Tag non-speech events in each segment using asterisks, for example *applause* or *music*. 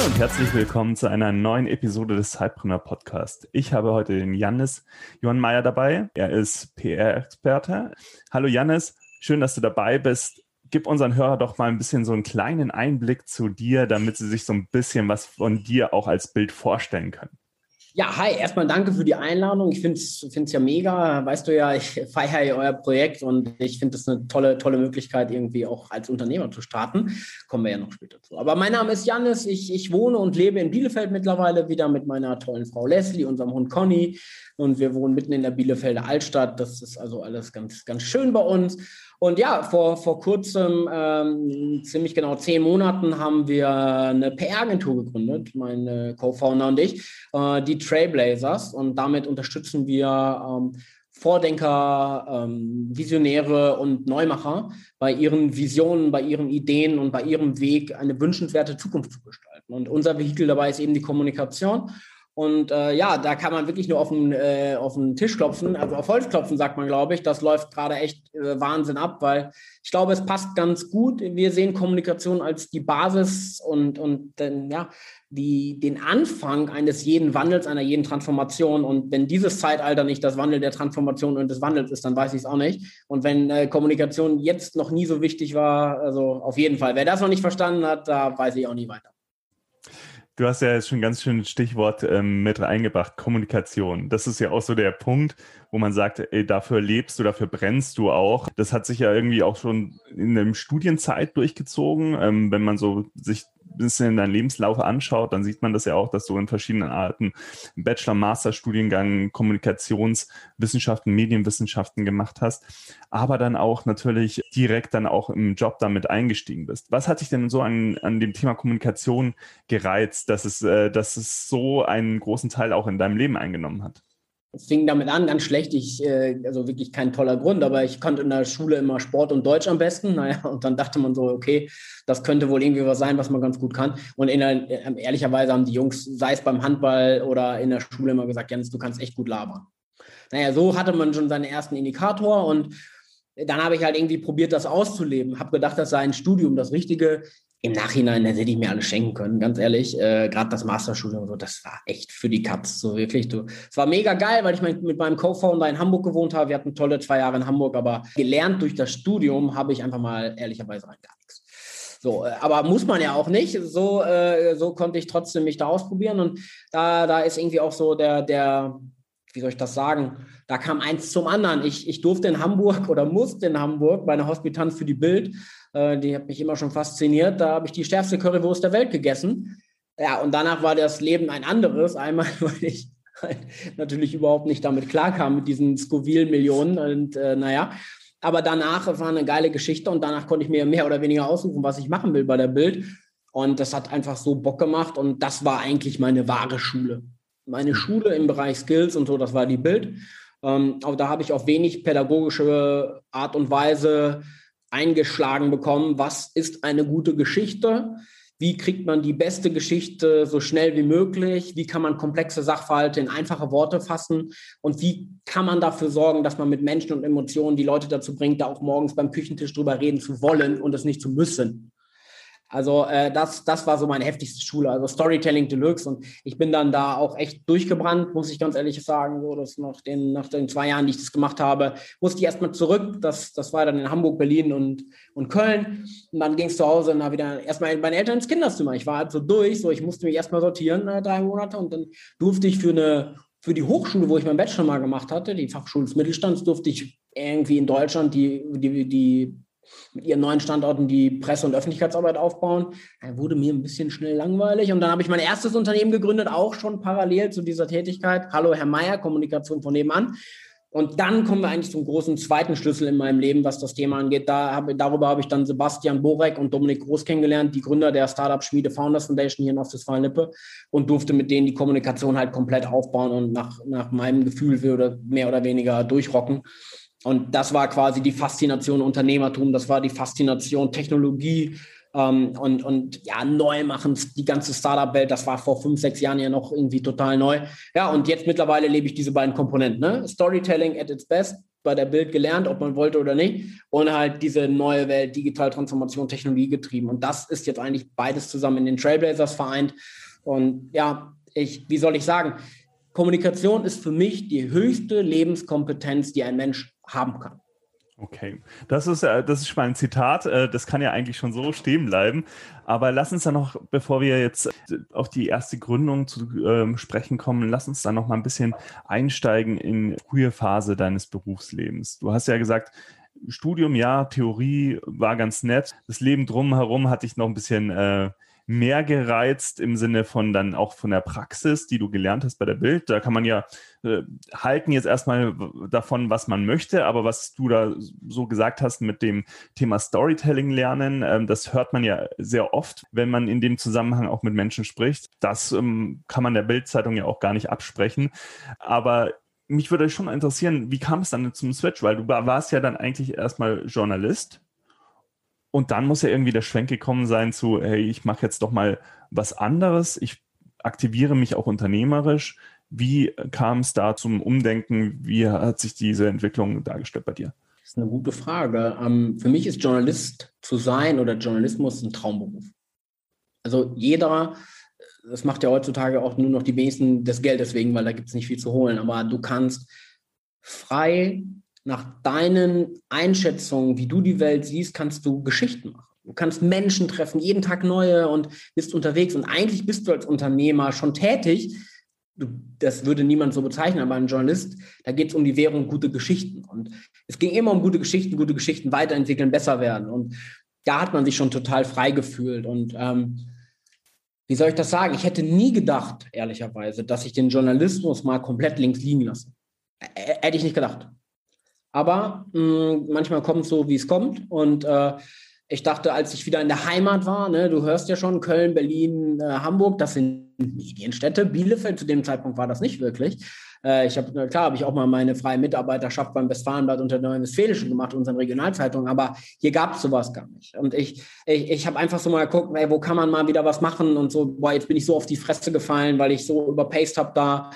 Hallo und herzlich willkommen zu einer neuen Episode des Zeitpreneur Podcast. Ich habe heute den Jannis Johann Meyer dabei. Er ist PR-Experte. Hallo Jannis, schön, dass du dabei bist. Gib unseren Hörer doch mal ein bisschen so einen kleinen Einblick zu dir, damit sie sich so ein bisschen was von dir auch als Bild vorstellen können. Ja, hi, erstmal danke für die Einladung. Ich finde es ja mega. Weißt du ja, ich feiere ja euer Projekt und ich finde es eine tolle, tolle Möglichkeit, irgendwie auch als Unternehmer zu starten. Kommen wir ja noch später zu. Aber mein Name ist Janis. Ich, ich wohne und lebe in Bielefeld mittlerweile wieder mit meiner tollen Frau Leslie, unserem Hund Conny. Und wir wohnen mitten in der Bielefelder Altstadt. Das ist also alles ganz, ganz schön bei uns. Und ja, vor, vor kurzem, ähm, ziemlich genau zehn Monaten, haben wir eine PR-Agentur gegründet, mein Co-Founder und ich, äh, die Trailblazers. Und damit unterstützen wir ähm, Vordenker, ähm, Visionäre und Neumacher bei ihren Visionen, bei ihren Ideen und bei ihrem Weg eine wünschenswerte Zukunft zu gestalten. Und unser Vehikel dabei ist eben die Kommunikation. Und äh, ja, da kann man wirklich nur auf den, äh, auf den Tisch klopfen, also auf Holz klopfen, sagt man, glaube ich. Das läuft gerade echt äh, Wahnsinn ab, weil ich glaube, es passt ganz gut. Wir sehen Kommunikation als die Basis und, und den, ja, die, den Anfang eines jeden Wandels, einer jeden Transformation. Und wenn dieses Zeitalter nicht das Wandel der Transformation und des Wandels ist, dann weiß ich es auch nicht. Und wenn äh, Kommunikation jetzt noch nie so wichtig war, also auf jeden Fall. Wer das noch nicht verstanden hat, da weiß ich auch nie weiter. Du hast ja jetzt schon ein ganz schönes Stichwort ähm, mit reingebracht, Kommunikation. Das ist ja auch so der Punkt, wo man sagt, ey, dafür lebst du, dafür brennst du auch. Das hat sich ja irgendwie auch schon in der Studienzeit durchgezogen. Ähm, wenn man so sich bisschen deinen Lebenslauf anschaut, dann sieht man das ja auch, dass du in verschiedenen Arten Bachelor, Master Studiengang Kommunikationswissenschaften, Medienwissenschaften gemacht hast, aber dann auch natürlich direkt dann auch im Job damit eingestiegen bist. Was hat dich denn so an, an dem Thema Kommunikation gereizt, dass es, äh, dass es so einen großen Teil auch in deinem Leben eingenommen hat? Es fing damit an, ganz schlecht. Ich, äh, also wirklich kein toller Grund, aber ich konnte in der Schule immer Sport und Deutsch am besten. Naja, *laughs* und dann dachte man so, okay, das könnte wohl irgendwie was sein, was man ganz gut kann. Und in der, äh, ehrlicherweise haben die Jungs, sei es beim Handball oder in der Schule, immer gesagt, Jens, du kannst echt gut labern. Naja, so hatte man schon seinen ersten Indikator und dann habe ich halt irgendwie probiert, das auszuleben. Habe gedacht, das sei ein Studium das Richtige im Nachhinein, hätte ich mir alles schenken können, ganz ehrlich. Äh, Gerade das Masterstudium, so, das war echt für die Katz, so wirklich. Es war mega geil, weil ich mein, mit meinem Co-Founder in Hamburg gewohnt habe. Wir hatten tolle zwei Jahre in Hamburg, aber gelernt durch das Studium habe ich einfach mal ehrlicherweise rein gar nichts. So, äh, aber muss man ja auch nicht. So, äh, so konnte ich trotzdem mich da ausprobieren und da, da ist irgendwie auch so der, der, wie soll ich das sagen? Da kam eins zum anderen. Ich, ich durfte in Hamburg oder musste in Hamburg bei einer Hospitanz für die Bild äh, die hat mich immer schon fasziniert. Da habe ich die stärkste Currywurst der Welt gegessen. Ja, und danach war das Leben ein anderes. Einmal, *laughs* weil ich halt natürlich überhaupt nicht damit klarkam mit diesen Scoville-Millionen. Und äh, naja, aber danach war eine geile Geschichte und danach konnte ich mir mehr oder weniger aussuchen, was ich machen will bei der Bild. Und das hat einfach so Bock gemacht und das war eigentlich meine wahre Schule. Meine Schule im Bereich Skills und so, das war die Bild. Ähm, aber da habe ich auf wenig pädagogische Art und Weise eingeschlagen bekommen, was ist eine gute Geschichte, wie kriegt man die beste Geschichte so schnell wie möglich, wie kann man komplexe Sachverhalte in einfache Worte fassen? Und wie kann man dafür sorgen, dass man mit Menschen und Emotionen die Leute dazu bringt, da auch morgens beim Küchentisch drüber reden zu wollen und es nicht zu müssen. Also äh, das, das war so meine heftigste Schule, also Storytelling Deluxe. Und ich bin dann da auch echt durchgebrannt, muss ich ganz ehrlich sagen. So, dass nach den, nach den zwei Jahren, die ich das gemacht habe, musste ich erstmal zurück. Das, das war dann in Hamburg, Berlin und, und Köln. Und dann ging es zu Hause und wieder erstmal bei meinen Eltern ins Kinderzimmer. Ich war halt so durch, so ich musste mich erstmal sortieren, äh, drei Monate. Und dann durfte ich für eine für die Hochschule, wo ich meinen Bachelor mal gemacht hatte, die Fachschule des Mittelstands, durfte ich irgendwie in Deutschland die, die, die mit ihren neuen Standorten die Presse- und Öffentlichkeitsarbeit aufbauen. Da wurde mir ein bisschen schnell langweilig und dann habe ich mein erstes Unternehmen gegründet, auch schon parallel zu dieser Tätigkeit. Hallo Herr Meier, Kommunikation von nebenan. Und dann kommen wir eigentlich zum großen zweiten Schlüssel in meinem Leben, was das Thema angeht. Da hab, darüber habe ich dann Sebastian Borek und Dominik Groß kennengelernt, die Gründer der Startup Schmiede Founders Foundation hier in Ostwestfalen-Lippe und durfte mit denen die Kommunikation halt komplett aufbauen und nach, nach meinem Gefühl mehr oder weniger durchrocken. Und das war quasi die Faszination Unternehmertum, das war die Faszination Technologie, ähm, und, und ja, neu machen, die ganze Startup-Welt, das war vor fünf, sechs Jahren ja noch irgendwie total neu. Ja, und jetzt mittlerweile lebe ich diese beiden Komponenten. Ne? Storytelling at its best, bei der Bild gelernt, ob man wollte oder nicht. Und halt diese neue Welt, digital Transformation, Technologie getrieben. Und das ist jetzt eigentlich beides zusammen in den Trailblazers vereint. Und ja, ich, wie soll ich sagen, Kommunikation ist für mich die höchste Lebenskompetenz, die ein Mensch haben kann. Okay, das ist, äh, das ist schon mal ein Zitat. Äh, das kann ja eigentlich schon so stehen bleiben. Aber lass uns dann noch, bevor wir jetzt äh, auf die erste Gründung zu ähm, sprechen kommen, lass uns dann noch mal ein bisschen einsteigen in frühe Phase deines Berufslebens. Du hast ja gesagt, Studium, ja, Theorie war ganz nett. Das Leben drumherum hatte ich noch ein bisschen mehr gereizt im Sinne von dann auch von der Praxis, die du gelernt hast bei der Bild. Da kann man ja äh, halten jetzt erstmal davon, was man möchte, aber was du da so gesagt hast mit dem Thema Storytelling lernen, ähm, das hört man ja sehr oft, wenn man in dem Zusammenhang auch mit Menschen spricht. Das ähm, kann man der Bildzeitung ja auch gar nicht absprechen. Aber mich würde schon interessieren, wie kam es dann zum Switch? Weil du warst ja dann eigentlich erstmal Journalist und dann muss ja irgendwie der Schwenk gekommen sein zu, hey, ich mache jetzt doch mal was anderes, ich aktiviere mich auch unternehmerisch. Wie kam es da zum Umdenken? Wie hat sich diese Entwicklung dargestellt bei dir? Das ist eine gute Frage. Ähm, für mich ist Journalist zu sein oder Journalismus ein Traumberuf. Also jeder, das macht ja heutzutage auch nur noch die wenigsten des Geldes wegen, weil da gibt es nicht viel zu holen, aber du kannst frei nach deinen Einschätzungen, wie du die Welt siehst, kannst du Geschichten machen. Du kannst Menschen treffen, jeden Tag neue und bist unterwegs. Und eigentlich bist du als Unternehmer schon tätig. Du, das würde niemand so bezeichnen, aber ein Journalist, da geht es um die Währung gute Geschichten. Und es ging immer um gute Geschichten, gute Geschichten weiterentwickeln, besser werden. Und da hat man sich schon total frei gefühlt. Und ähm, wie soll ich das sagen? Ich hätte nie gedacht, ehrlicherweise, dass ich den Journalismus mal komplett links liegen lasse. Hätte ich nicht gedacht. Aber mh, hm, manchmal kommt es so, wie es kommt. Und äh, ich dachte, als ich wieder in der Heimat war, ne, du hörst ja schon, Köln, Berlin, äh, Hamburg, das sind Medienstädte. Bielefeld zu dem Zeitpunkt war das nicht wirklich. Äh, ich habe, klar, habe ich auch mal meine freie Mitarbeiterschaft beim Westfalenblatt unter der Neuen-Westfälischen gemacht, unseren Regionalzeitungen, aber hier gab es sowas gar nicht. Und ich, ich, ich habe einfach so mal geguckt, ey, wo kann man mal wieder was machen und so, boah, jetzt bin ich so auf die Fresse gefallen, weil ich so überpaced habe da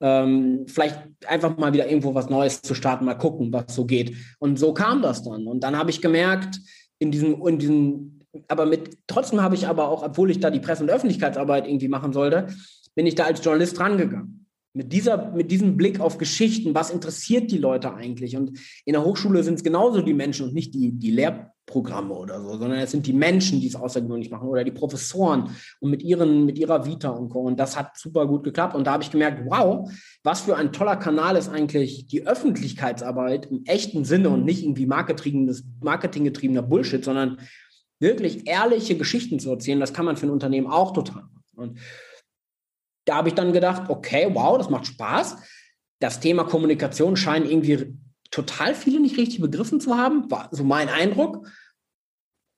ähm, vielleicht einfach mal wieder irgendwo was Neues zu starten, mal gucken, was so geht. Und so kam das dann. Und dann habe ich gemerkt, in diesem, in diesem, aber mit, trotzdem habe ich aber auch, obwohl ich da die Presse- und Öffentlichkeitsarbeit irgendwie machen sollte, bin ich da als Journalist rangegangen. Mit, dieser, mit diesem Blick auf Geschichten, was interessiert die Leute eigentlich? Und in der Hochschule sind es genauso die Menschen und nicht die, die Lehr Programme oder so, sondern es sind die Menschen, die es außergewöhnlich machen oder die Professoren und mit ihren, mit ihrer Vita und Co. Und das hat super gut geklappt. Und da habe ich gemerkt, wow, was für ein toller Kanal ist eigentlich die Öffentlichkeitsarbeit im echten Sinne und nicht irgendwie marketinggetriebener Bullshit, sondern wirklich ehrliche Geschichten zu erzählen. Das kann man für ein Unternehmen auch total machen. Und da habe ich dann gedacht, okay, wow, das macht Spaß. Das Thema Kommunikation scheint irgendwie total viele nicht richtig begriffen zu haben, war so mein Eindruck.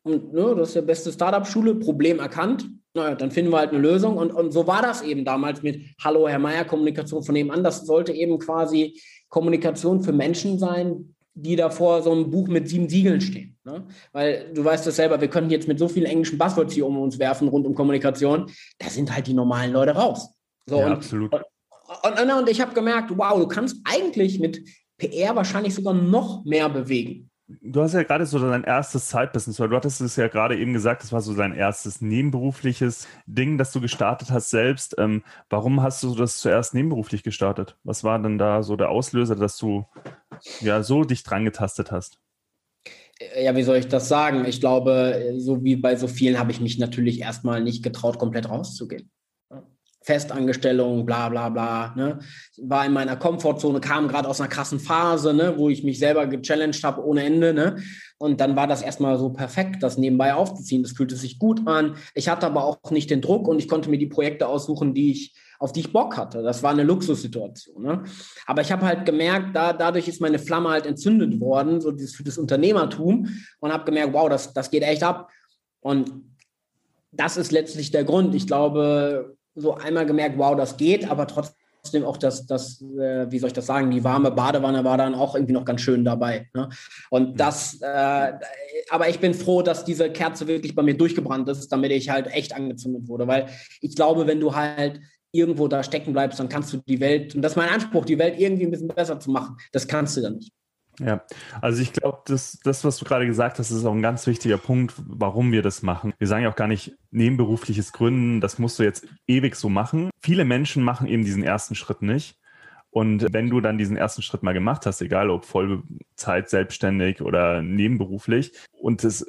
Und ne, das ist der beste Startup-Schule, Problem erkannt. Naja, dann finden wir halt eine Lösung. Und, und so war das eben damals mit Hallo, Herr Meier, Kommunikation von nebenan. Das sollte eben quasi Kommunikation für Menschen sein, die da vor so einem Buch mit sieben Siegeln stehen. Ne? Weil du weißt das selber, wir können jetzt mit so vielen englischen Buzzwords hier um uns werfen rund um Kommunikation. Da sind halt die normalen Leute raus. So, ja, und, absolut. Und, und, und ich habe gemerkt, wow, du kannst eigentlich mit PR wahrscheinlich sogar noch mehr bewegen. Du hast ja gerade so dein erstes Zeitbusiness, weil du hattest es ja gerade eben gesagt, das war so dein erstes nebenberufliches Ding, das du gestartet hast selbst. Ähm, warum hast du das zuerst nebenberuflich gestartet? Was war denn da so der Auslöser, dass du ja so dich dran getastet hast? Ja, wie soll ich das sagen? Ich glaube, so wie bei so vielen habe ich mich natürlich erstmal nicht getraut, komplett rauszugehen. Festangestellung, bla bla bla. Ne? War in meiner Komfortzone, kam gerade aus einer krassen Phase, ne? wo ich mich selber gechallenged habe ohne Ende. Ne? Und dann war das erstmal so perfekt, das nebenbei aufzuziehen. Das fühlte sich gut an. Ich hatte aber auch nicht den Druck und ich konnte mir die Projekte aussuchen, die ich auf die ich Bock hatte. Das war eine Luxussituation. Ne? Aber ich habe halt gemerkt, da, dadurch ist meine Flamme halt entzündet worden, so dieses, für das Unternehmertum und habe gemerkt, wow, das, das geht echt ab. Und das ist letztlich der Grund. Ich glaube, so einmal gemerkt, wow, das geht, aber trotzdem auch das, das äh, wie soll ich das sagen, die warme Badewanne war dann auch irgendwie noch ganz schön dabei. Ne? Und mhm. das, äh, aber ich bin froh, dass diese Kerze wirklich bei mir durchgebrannt ist, damit ich halt echt angezündet wurde, weil ich glaube, wenn du halt irgendwo da stecken bleibst, dann kannst du die Welt, und das ist mein Anspruch, die Welt irgendwie ein bisschen besser zu machen, das kannst du dann nicht. Ja, also ich glaube, das, das, was du gerade gesagt hast, ist auch ein ganz wichtiger Punkt, warum wir das machen. Wir sagen ja auch gar nicht nebenberufliches Gründen, das musst du jetzt ewig so machen. Viele Menschen machen eben diesen ersten Schritt nicht. Und wenn du dann diesen ersten Schritt mal gemacht hast, egal ob Vollzeit, selbstständig oder nebenberuflich, und es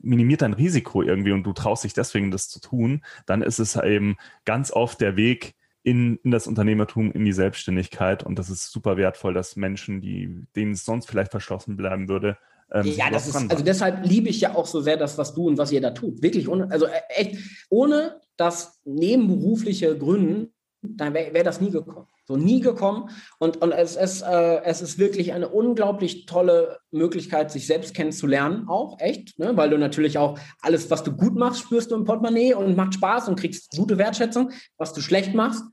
minimiert dein Risiko irgendwie und du traust dich deswegen, das zu tun, dann ist es eben ganz oft der Weg, in, in das Unternehmertum, in die Selbstständigkeit. Und das ist super wertvoll, dass Menschen, die, denen es sonst vielleicht verschlossen bleiben würde, ähm, ja, das ist, also deshalb liebe ich ja auch so sehr das, was du und was ihr da tut. Wirklich, ohne, also äh, echt, ohne das nebenberufliche Gründen, dann wäre wär das nie gekommen. So nie gekommen. Und, und es, ist, äh, es ist wirklich eine unglaublich tolle Möglichkeit, sich selbst kennenzulernen, auch echt, ne? weil du natürlich auch alles, was du gut machst, spürst du im Portemonnaie und macht Spaß und kriegst gute Wertschätzung. Was du schlecht machst,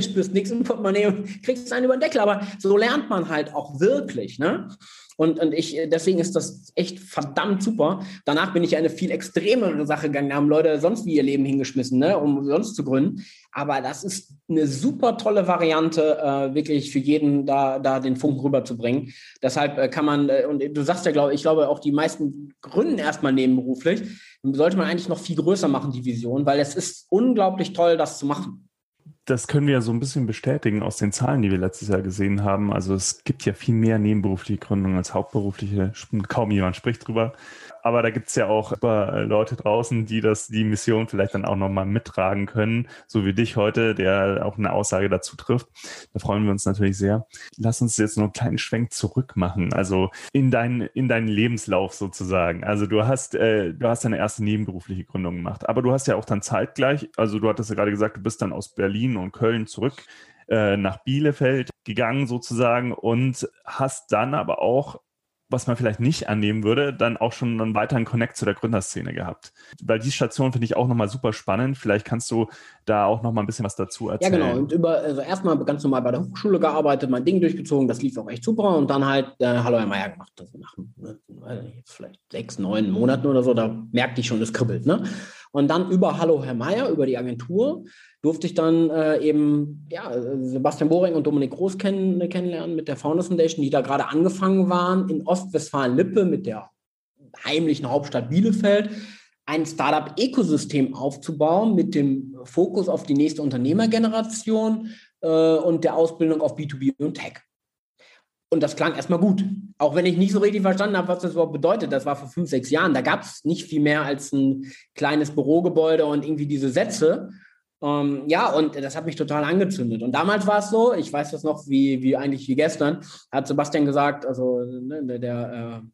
spürst nichts im Portemonnaie und kriegst einen über den Deckel. Aber so lernt man halt auch wirklich. Ne? Und, und ich, deswegen ist das echt verdammt super. Danach bin ich eine viel extremere Sache gegangen. Da haben Leute sonst wie ihr Leben hingeschmissen, ne, um sonst zu gründen. Aber das ist eine super tolle Variante, äh, wirklich für jeden da, da den Funken rüberzubringen. Deshalb äh, kann man, äh, und du sagst ja, glaube ich, glaube auch die meisten gründen erstmal nebenberuflich. Sollte man eigentlich noch viel größer machen, die Vision, weil es ist unglaublich toll, das zu machen das können wir ja so ein bisschen bestätigen aus den Zahlen, die wir letztes Jahr gesehen haben. Also es gibt ja viel mehr nebenberufliche Gründungen als hauptberufliche. Kaum jemand spricht drüber aber da gibt's ja auch äh, Leute draußen, die das, die Mission vielleicht dann auch nochmal mittragen können, so wie dich heute, der auch eine Aussage dazu trifft. Da freuen wir uns natürlich sehr. Lass uns jetzt noch einen kleinen Schwenk zurück machen, also in deinen, in deinen Lebenslauf sozusagen. Also du hast, äh, du hast deine erste nebenberufliche Gründung gemacht, aber du hast ja auch dann zeitgleich, also du hattest ja gerade gesagt, du bist dann aus Berlin und Köln zurück äh, nach Bielefeld gegangen sozusagen und hast dann aber auch was man vielleicht nicht annehmen würde, dann auch schon einen weiteren Connect zu der Gründerszene gehabt. Weil die Station finde ich auch nochmal super spannend. Vielleicht kannst du da auch nochmal ein bisschen was dazu erzählen. Ja, genau. Und über, also erstmal ganz normal bei der Hochschule gearbeitet, mein Ding durchgezogen, das lief auch echt super. Und dann halt äh, Hallo Herr Meier gemacht. Also nach ne, jetzt vielleicht sechs, neun Monaten oder so, da merkte ich schon, es kribbelt. Ne? Und dann über Hallo Herr Meier, über die Agentur, durfte ich dann äh, eben ja, Sebastian Boring und Dominik Groß kenn kennenlernen mit der Founders Foundation, die da gerade angefangen waren in Ostwestfalen-Lippe mit der heimlichen Hauptstadt Bielefeld ein Startup-Ökosystem aufzubauen mit dem Fokus auf die nächste Unternehmergeneration äh, und der Ausbildung auf B2B und Tech. Und das klang erstmal gut. Auch wenn ich nicht so richtig verstanden habe, was das überhaupt bedeutet. Das war vor fünf, sechs Jahren. Da gab es nicht viel mehr als ein kleines Bürogebäude und irgendwie diese Sätze. Ähm, ja, und das hat mich total angezündet. Und damals war es so, ich weiß das noch wie, wie eigentlich wie gestern, hat Sebastian gesagt, also ne, der, der, äh,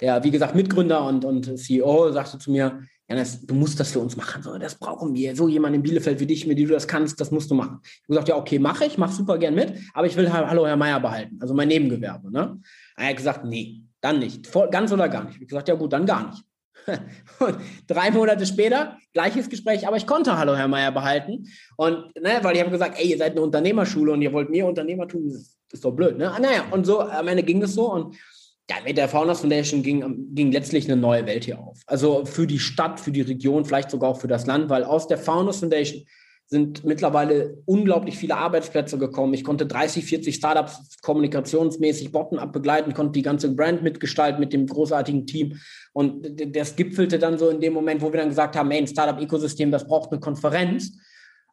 der, wie gesagt, Mitgründer und, und CEO sagte zu mir, Janis, du musst das für uns machen. So, das brauchen wir. So jemand in Bielefeld wie dich, mit dem du das kannst, das musst du machen. Ich habe gesagt, ja, okay, mache ich, mache super gern mit, aber ich will Hallo Herr Meier behalten, also mein Nebengewerbe. Ne? Er hat gesagt, nee, dann nicht. Voll, ganz oder gar nicht. Ich habe gesagt, ja gut, dann gar nicht. *laughs* Und drei Monate später, gleiches Gespräch, aber ich konnte Hallo Herr Meier behalten. Und, ne, weil ich habe gesagt, ey, ihr seid eine Unternehmerschule und ihr wollt mir Unternehmertum, das ist doch blöd, ne? Ah, naja, und so, am Ende ging das so und ja, mit der Founders Foundation ging, ging letztlich eine neue Welt hier auf. Also für die Stadt, für die Region, vielleicht sogar auch für das Land, weil aus der Founders Foundation sind mittlerweile unglaublich viele Arbeitsplätze gekommen. Ich konnte 30, 40 Startups kommunikationsmäßig bottom-up begleiten, konnte die ganze Brand mitgestalten mit dem großartigen Team. Und das gipfelte dann so in dem Moment, wo wir dann gesagt haben, hey, ein Startup-Ökosystem, das braucht eine Konferenz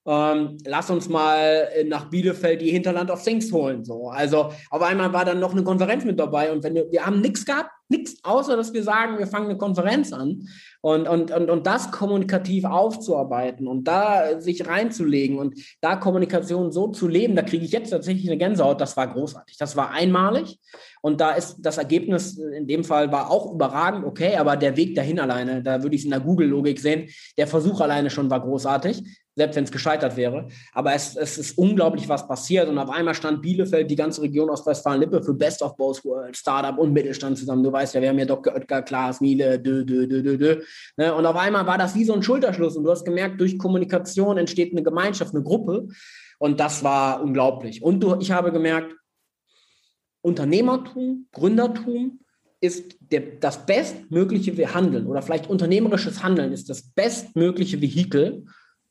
ähm, lass uns mal nach Bielefeld die Hinterland of Things holen. So. Also auf einmal war dann noch eine Konferenz mit dabei und wenn wir, wir haben nichts gehabt, nichts, außer dass wir sagen, wir fangen eine Konferenz an und, und, und, und das kommunikativ aufzuarbeiten und da sich reinzulegen und da Kommunikation so zu leben, da kriege ich jetzt tatsächlich eine Gänsehaut, das war großartig. Das war einmalig und da ist das Ergebnis in dem Fall war auch überragend, okay, aber der Weg dahin alleine, da würde ich es in der Google-Logik sehen, der Versuch alleine schon war großartig selbst wenn es gescheitert wäre. Aber es, es ist unglaublich, was passiert. Und auf einmal stand Bielefeld, die ganze Region Ostwestfalen-Lippe für Best of Both World, Startup und Mittelstand zusammen. Du weißt ja, wir haben ja Dr. Oetker, Klaas, Miele, dö, dö, dö, dö, dö. Ne? Und auf einmal war das wie so ein Schulterschluss. Und du hast gemerkt, durch Kommunikation entsteht eine Gemeinschaft, eine Gruppe. Und das war unglaublich. Und du, ich habe gemerkt, Unternehmertum, Gründertum ist der, das bestmögliche Handeln oder vielleicht unternehmerisches Handeln ist das bestmögliche Vehikel,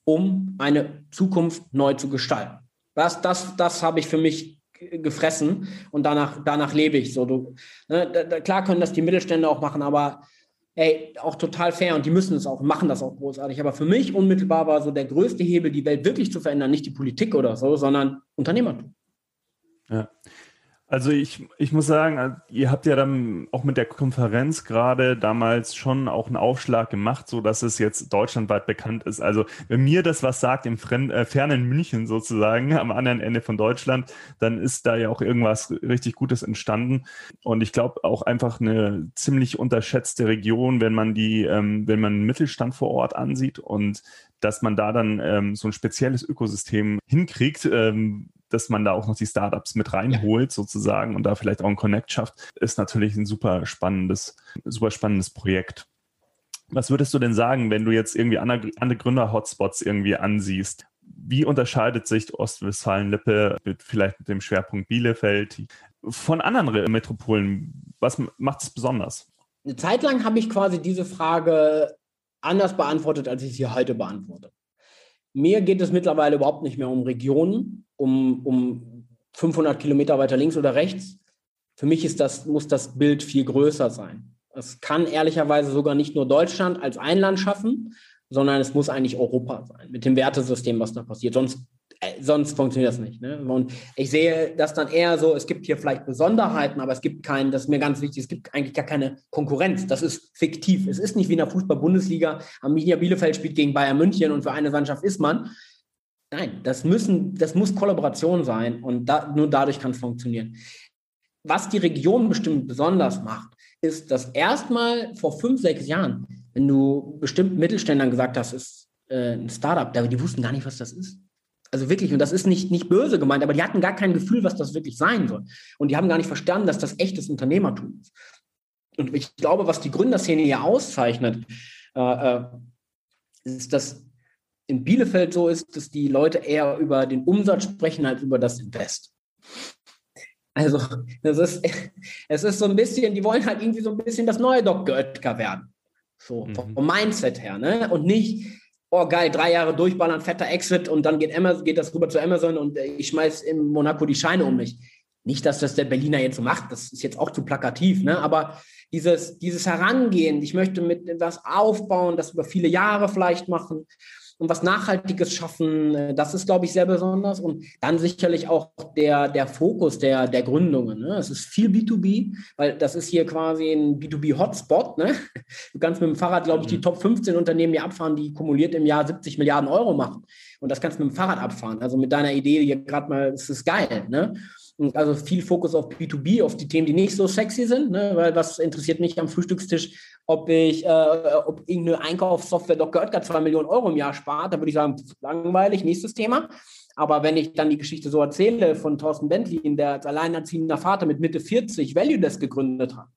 um eine Zukunft neu zu gestalten. Das, das, das habe ich für mich gefressen und danach, danach lebe ich so. Du, ne, da, klar können das die Mittelstände auch machen, aber ey, auch total fair und die müssen es auch, machen das auch großartig. Aber für mich unmittelbar war so der größte Hebel, die Welt wirklich zu verändern, nicht die Politik oder so, sondern Unternehmertum. Ja. Also ich, ich muss sagen, ihr habt ja dann auch mit der Konferenz gerade damals schon auch einen Aufschlag gemacht, so dass es jetzt deutschlandweit bekannt ist. Also wenn mir das was sagt im Fren äh, fernen München sozusagen am anderen Ende von Deutschland, dann ist da ja auch irgendwas richtig Gutes entstanden. Und ich glaube auch einfach eine ziemlich unterschätzte Region, wenn man die, ähm, wenn man Mittelstand vor Ort ansieht und dass man da dann ähm, so ein spezielles Ökosystem hinkriegt, ähm, dass man da auch noch die Startups mit reinholt sozusagen und da vielleicht auch einen Connect schafft, ist natürlich ein super spannendes, super spannendes Projekt. Was würdest du denn sagen, wenn du jetzt irgendwie andere, andere Gründer-Hotspots irgendwie ansiehst? Wie unterscheidet sich Ostwestfalen-Lippe mit, vielleicht mit dem Schwerpunkt Bielefeld von anderen Metropolen? Was macht es besonders? Eine Zeit lang habe ich quasi diese Frage anders beantwortet, als ich sie heute beantworte. Mir geht es mittlerweile überhaupt nicht mehr um Regionen, um, um 500 Kilometer weiter links oder rechts. Für mich ist das, muss das Bild viel größer sein. Es kann ehrlicherweise sogar nicht nur Deutschland als ein Land schaffen, sondern es muss eigentlich Europa sein, mit dem Wertesystem, was da passiert. Sonst sonst funktioniert das nicht. Ne? Und ich sehe das dann eher so, es gibt hier vielleicht Besonderheiten, aber es gibt keinen, das ist mir ganz wichtig, es gibt eigentlich gar keine Konkurrenz. Das ist fiktiv. Es ist nicht wie in der Fußball-Bundesliga, Arminia Bielefeld spielt gegen Bayern München und für eine Mannschaft ist man. Nein, das müssen, das muss Kollaboration sein und da, nur dadurch kann es funktionieren. Was die Region bestimmt besonders macht, ist, dass erstmal vor fünf, sechs Jahren, wenn du bestimmten Mittelständlern gesagt hast, ist äh, ein Startup, die wussten gar nicht, was das ist. Also wirklich, und das ist nicht, nicht böse gemeint, aber die hatten gar kein Gefühl, was das wirklich sein soll. Und die haben gar nicht verstanden, dass das echtes Unternehmertum ist. Und ich glaube, was die Gründerszene hier auszeichnet, äh, äh, ist, dass in Bielefeld so ist, dass die Leute eher über den Umsatz sprechen als über das Invest. Also, das ist, *laughs* es ist so ein bisschen, die wollen halt irgendwie so ein bisschen das neue Dr. Oetker werden. So, mhm. vom Mindset her, ne? Und nicht, oh geil, drei Jahre durchballern, fetter Exit und dann geht, Amazon, geht das rüber zu Amazon und ich schmeiß in Monaco die Scheine um mich. Nicht, dass das der Berliner jetzt so macht, das ist jetzt auch zu plakativ, ne? aber dieses, dieses Herangehen, ich möchte mit etwas aufbauen, das über viele Jahre vielleicht machen und was Nachhaltiges schaffen. Äh, das ist, glaube ich, sehr besonders. Und dann sicherlich auch der, der Fokus der, der Gründungen. Ne? Es ist viel B2B, weil das ist hier quasi ein B2B-Hotspot. Ne? Du kannst mit dem Fahrrad, glaube ich, die mhm. Top 15 Unternehmen hier abfahren, die kumuliert im Jahr 70 Milliarden Euro machen. Und das kannst du mit dem Fahrrad abfahren. Also mit deiner Idee hier gerade mal, es ist geil. Ne? Also viel Fokus auf B2B, auf die Themen, die nicht so sexy sind, ne? weil was interessiert mich am Frühstückstisch, ob ich, äh, ob irgendeine Einkaufssoftware Dr. Oetker zwei Millionen Euro im Jahr spart, da würde ich sagen, langweilig, nächstes Thema. Aber wenn ich dann die Geschichte so erzähle von Thorsten Bentley, der als alleinerziehender Vater mit Mitte 40 Value Desk gegründet hat,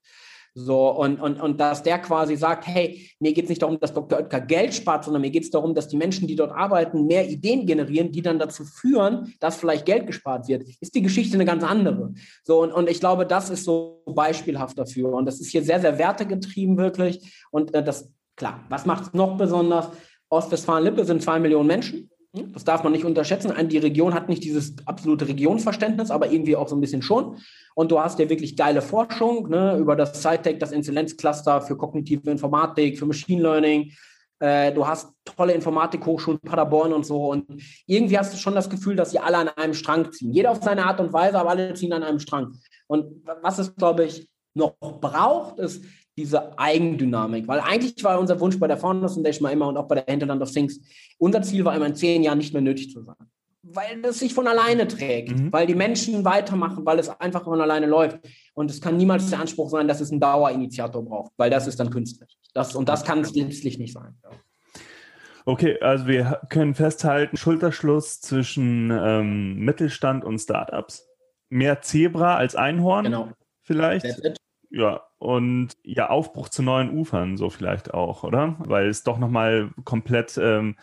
so, und, und, und dass der quasi sagt, hey, mir geht es nicht darum, dass Dr. Oetker Geld spart, sondern mir geht es darum, dass die Menschen, die dort arbeiten, mehr Ideen generieren, die dann dazu führen, dass vielleicht Geld gespart wird, ist die Geschichte eine ganz andere. So, und, und ich glaube, das ist so beispielhaft dafür. Und das ist hier sehr, sehr wertegetrieben wirklich. Und äh, das, klar, was macht es noch besonders? Ostwestfalen-Lippe sind zwei Millionen Menschen. Hm? Das darf man nicht unterschätzen. Die Region hat nicht dieses absolute Regionsverständnis, aber irgendwie auch so ein bisschen schon. Und du hast ja wirklich geile Forschung ne, über das SciTech, das Inzidenzcluster für kognitive Informatik, für Machine Learning. Äh, du hast tolle Informatikhochschulen, Paderborn und so. Und irgendwie hast du schon das Gefühl, dass sie alle an einem Strang ziehen. Jeder auf seine Art und Weise, aber alle ziehen an einem Strang. Und was es, glaube ich, noch braucht, ist diese Eigendynamik. Weil eigentlich war unser Wunsch bei der Founders Foundation mal immer und auch bei der Hinterland of Things, unser Ziel war immer in zehn Jahren nicht mehr nötig zu sein. Weil das sich von alleine trägt, mhm. weil die Menschen weitermachen, weil es einfach von alleine läuft. Und es kann niemals der Anspruch sein, dass es einen Dauerinitiator braucht, weil das ist dann künstlich. Das, und das kann es letztlich nicht sein. Okay, also wir können festhalten, Schulterschluss zwischen ähm, Mittelstand und Startups. Mehr Zebra als Einhorn genau. vielleicht. Ja, und ja, Aufbruch zu neuen Ufern, so vielleicht auch, oder? Weil es doch nochmal komplett ähm,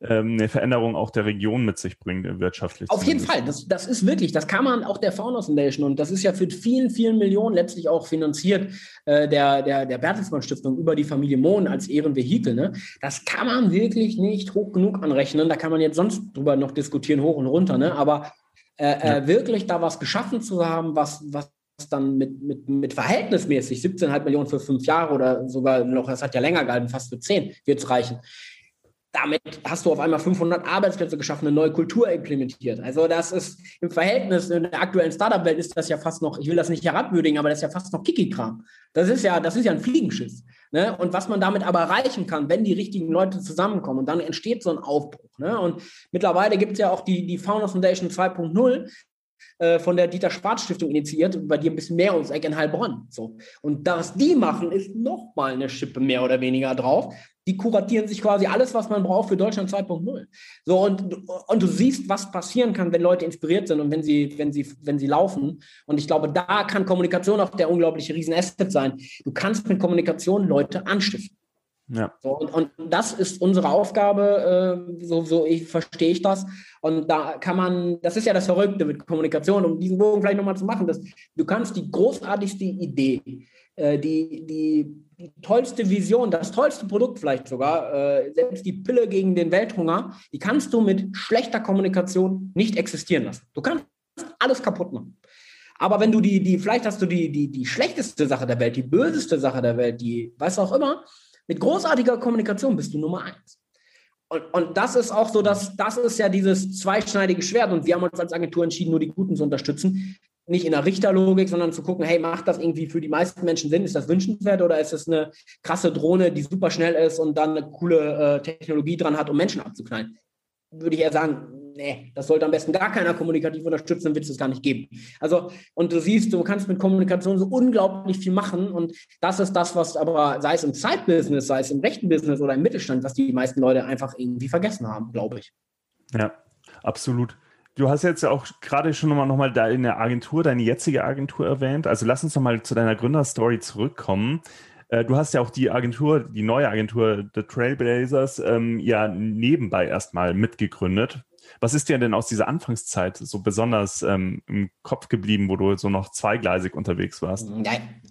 ähm, eine Veränderung auch der Region mit sich bringt, wirtschaftlich. Auf jeden Fall, das, das ist wirklich, das kann man auch der Faunus Foundation und das ist ja für vielen, vielen Millionen letztlich auch finanziert, äh, der, der, der Bertelsmann Stiftung über die Familie Mohn als Ehrenvehikel. Ne? Das kann man wirklich nicht hoch genug anrechnen. Da kann man jetzt sonst drüber noch diskutieren, hoch und runter. Ne? Aber äh, äh ja. äh, wirklich da was geschaffen zu haben, was, was dann mit, mit, mit verhältnismäßig 17,5 Millionen für fünf Jahre oder sogar noch, das hat ja länger gehalten, fast für zehn, wird es reichen damit hast du auf einmal 500 Arbeitsplätze geschaffen, eine neue Kultur implementiert. Also das ist im Verhältnis in der aktuellen Startup-Welt ist das ja fast noch, ich will das nicht herabwürdigen, aber das ist ja fast noch Kiki-Kram. Das ist ja, das ist ja ein Fliegenschiss. Ne? Und was man damit aber erreichen kann, wenn die richtigen Leute zusammenkommen und dann entsteht so ein Aufbruch. Ne? Und mittlerweile gibt es ja auch die, die Founder Foundation 2.0, äh, von der Dieter Schwarz Stiftung initiiert, bei dir ein bisschen mehr ums Eck in Heilbronn. So. Und das die machen, ist nochmal eine Schippe mehr oder weniger drauf. Die kuratieren sich quasi alles, was man braucht für Deutschland 2.0. So, und, und du siehst, was passieren kann, wenn Leute inspiriert sind und wenn sie, wenn sie, wenn sie laufen. Und ich glaube, da kann Kommunikation auch der unglaubliche Riesenasset sein. Du kannst mit Kommunikation Leute anstiften. Ja. So, und, und, das ist unsere Aufgabe, äh, so, so ich, verstehe ich das. Und da kann man, das ist ja das Verrückte mit Kommunikation, um diesen Bogen vielleicht nochmal zu machen, dass du kannst die großartigste Idee, äh, die, die, die, tollste Vision, das tollste Produkt vielleicht sogar, äh, selbst die Pille gegen den Welthunger, die kannst du mit schlechter Kommunikation nicht existieren lassen. Du kannst alles kaputt machen. Aber wenn du die, die, vielleicht hast du die, die, die schlechteste Sache der Welt, die böseste Sache der Welt, die, was auch immer, mit großartiger Kommunikation bist du Nummer eins. Und, und das ist auch so, dass das ist ja dieses zweischneidige Schwert. Und wir haben uns als Agentur entschieden, nur die Guten zu unterstützen. Nicht in der Richterlogik, sondern zu gucken, hey, macht das irgendwie für die meisten Menschen Sinn? Ist das wünschenswert oder ist es eine krasse Drohne, die super schnell ist und dann eine coole äh, Technologie dran hat, um Menschen abzuknallen? Würde ich eher sagen, nee, das sollte am besten gar keiner kommunikativ unterstützen, dann wird es gar nicht geben. Also, und du siehst, du kannst mit Kommunikation so unglaublich viel machen und das ist das, was aber, sei es im Zeitbusiness, sei es im rechten Business oder im Mittelstand, was die meisten Leute einfach irgendwie vergessen haben, glaube ich. Ja, absolut. Du hast jetzt ja auch gerade schon nochmal noch mal deine Agentur, deine jetzige Agentur erwähnt. Also lass uns nochmal zu deiner Gründerstory zurückkommen. Äh, du hast ja auch die Agentur, die neue Agentur The Trailblazers, ähm, ja nebenbei erstmal mitgegründet. Was ist dir denn aus dieser Anfangszeit so besonders ähm, im Kopf geblieben, wo du so noch zweigleisig unterwegs warst? Nein.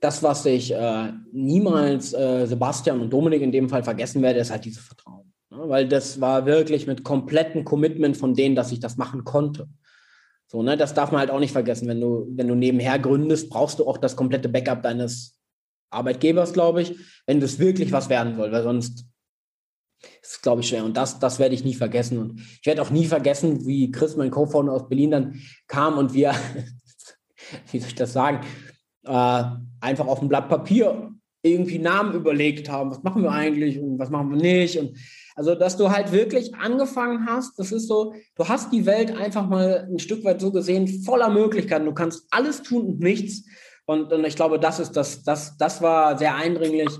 Das, was ich äh, niemals äh, Sebastian und Dominik in dem Fall vergessen werde, ist halt dieses Vertrauen. Ne? Weil das war wirklich mit komplettem Commitment von denen, dass ich das machen konnte. So, ne, das darf man halt auch nicht vergessen. Wenn du, wenn du nebenher gründest, brauchst du auch das komplette Backup deines Arbeitgebers, glaube ich, wenn das wirklich was werden soll, weil sonst das ist, glaube ich, schwer. Und das, das werde ich nie vergessen. Und ich werde auch nie vergessen, wie Chris, mein Co-Founder aus Berlin, dann kam und wir, *laughs* wie soll ich das sagen, äh, einfach auf dem Blatt Papier irgendwie Namen überlegt haben. Was machen wir eigentlich und was machen wir nicht? Und also, dass du halt wirklich angefangen hast, das ist so, du hast die Welt einfach mal ein Stück weit so gesehen, voller Möglichkeiten. Du kannst alles tun und nichts. Und, und ich glaube, das ist das, das, das war sehr eindringlich.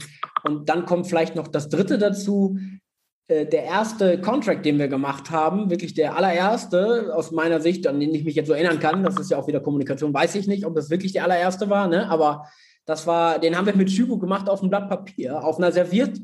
Und dann kommt vielleicht noch das dritte dazu. Äh, der erste Contract, den wir gemacht haben, wirklich der allererste aus meiner Sicht, an den ich mich jetzt so erinnern kann, das ist ja auch wieder Kommunikation, weiß ich nicht, ob das wirklich der allererste war, ne? aber das war, den haben wir mit Schübo gemacht auf einem Blatt Papier, auf einer Serviette.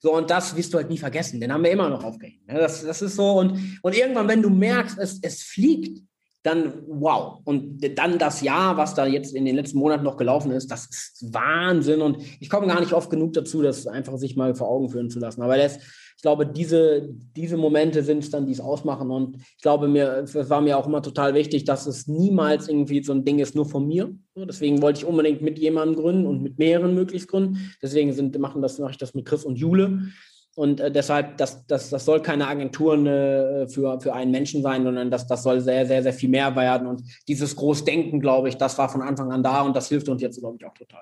So, und das wirst du halt nie vergessen. Den haben wir immer noch aufgehängt. Ne? Das, das ist so. Und, und irgendwann, wenn du merkst, es, es fliegt, dann wow. Und dann das Jahr, was da jetzt in den letzten Monaten noch gelaufen ist, das ist Wahnsinn. Und ich komme gar nicht oft genug dazu, das einfach sich mal vor Augen führen zu lassen. Aber das, ich glaube, diese, diese Momente sind es dann, die es ausmachen. Und ich glaube, mir, es war mir auch immer total wichtig, dass es niemals irgendwie so ein Ding ist, nur von mir. Deswegen wollte ich unbedingt mit jemandem gründen und mit mehreren möglichst gründen. Deswegen sind, machen das, mache ich das mit Chris und Jule. Und äh, deshalb, das, das, das soll keine Agentur äh, für, für einen Menschen sein, sondern das, das soll sehr, sehr, sehr viel mehr werden. Und dieses Großdenken, glaube ich, das war von Anfang an da und das hilft uns jetzt, glaube ich, auch total.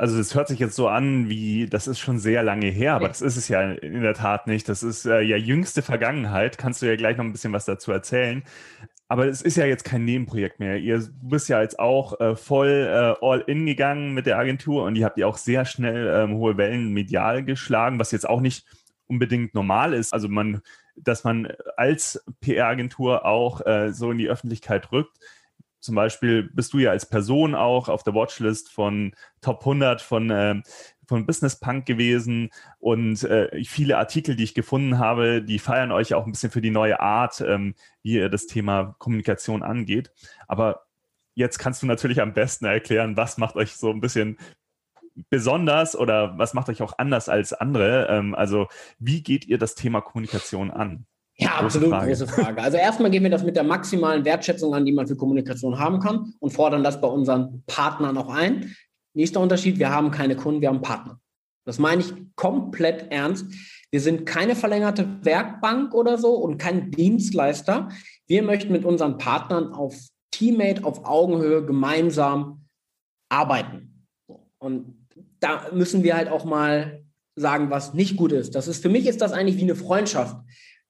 Also es hört sich jetzt so an, wie das ist schon sehr lange her, aber das ist es ja in der Tat nicht. Das ist äh, ja jüngste Vergangenheit. Kannst du ja gleich noch ein bisschen was dazu erzählen. Aber es ist ja jetzt kein Nebenprojekt mehr. Ihr bist ja jetzt auch äh, voll äh, all in gegangen mit der Agentur und ihr habt ja auch sehr schnell ähm, hohe Wellen medial geschlagen, was jetzt auch nicht unbedingt normal ist. Also man, dass man als PR-Agentur auch äh, so in die Öffentlichkeit rückt. Zum Beispiel bist du ja als Person auch auf der Watchlist von Top 100 von, äh, von Business Punk gewesen und äh, viele Artikel, die ich gefunden habe, die feiern euch auch ein bisschen für die neue Art, ähm, wie ihr das Thema Kommunikation angeht. Aber jetzt kannst du natürlich am besten erklären, was macht euch so ein bisschen besonders oder was macht euch auch anders als andere? Ähm, also wie geht ihr das Thema Kommunikation an? Ja, absolut, Frage. große Frage. Also erstmal gehen wir das mit der maximalen Wertschätzung an, die man für Kommunikation haben kann und fordern das bei unseren Partnern auch ein. Nächster Unterschied, wir haben keine Kunden, wir haben Partner. Das meine ich komplett ernst. Wir sind keine verlängerte Werkbank oder so und kein Dienstleister. Wir möchten mit unseren Partnern auf Teammate, auf Augenhöhe gemeinsam arbeiten. Und da müssen wir halt auch mal sagen, was nicht gut ist. Das ist für mich ist das eigentlich wie eine Freundschaft.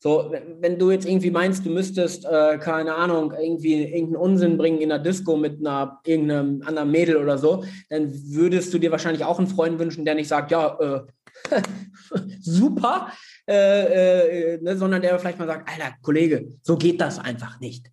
So, wenn du jetzt irgendwie meinst, du müsstest, äh, keine Ahnung, irgendwie irgendeinen Unsinn bringen in der Disco mit einer irgendeinem anderen Mädel oder so, dann würdest du dir wahrscheinlich auch einen Freund wünschen, der nicht sagt, ja, äh, *laughs* super, äh, äh, ne, sondern der vielleicht mal sagt, Alter, Kollege, so geht das einfach nicht.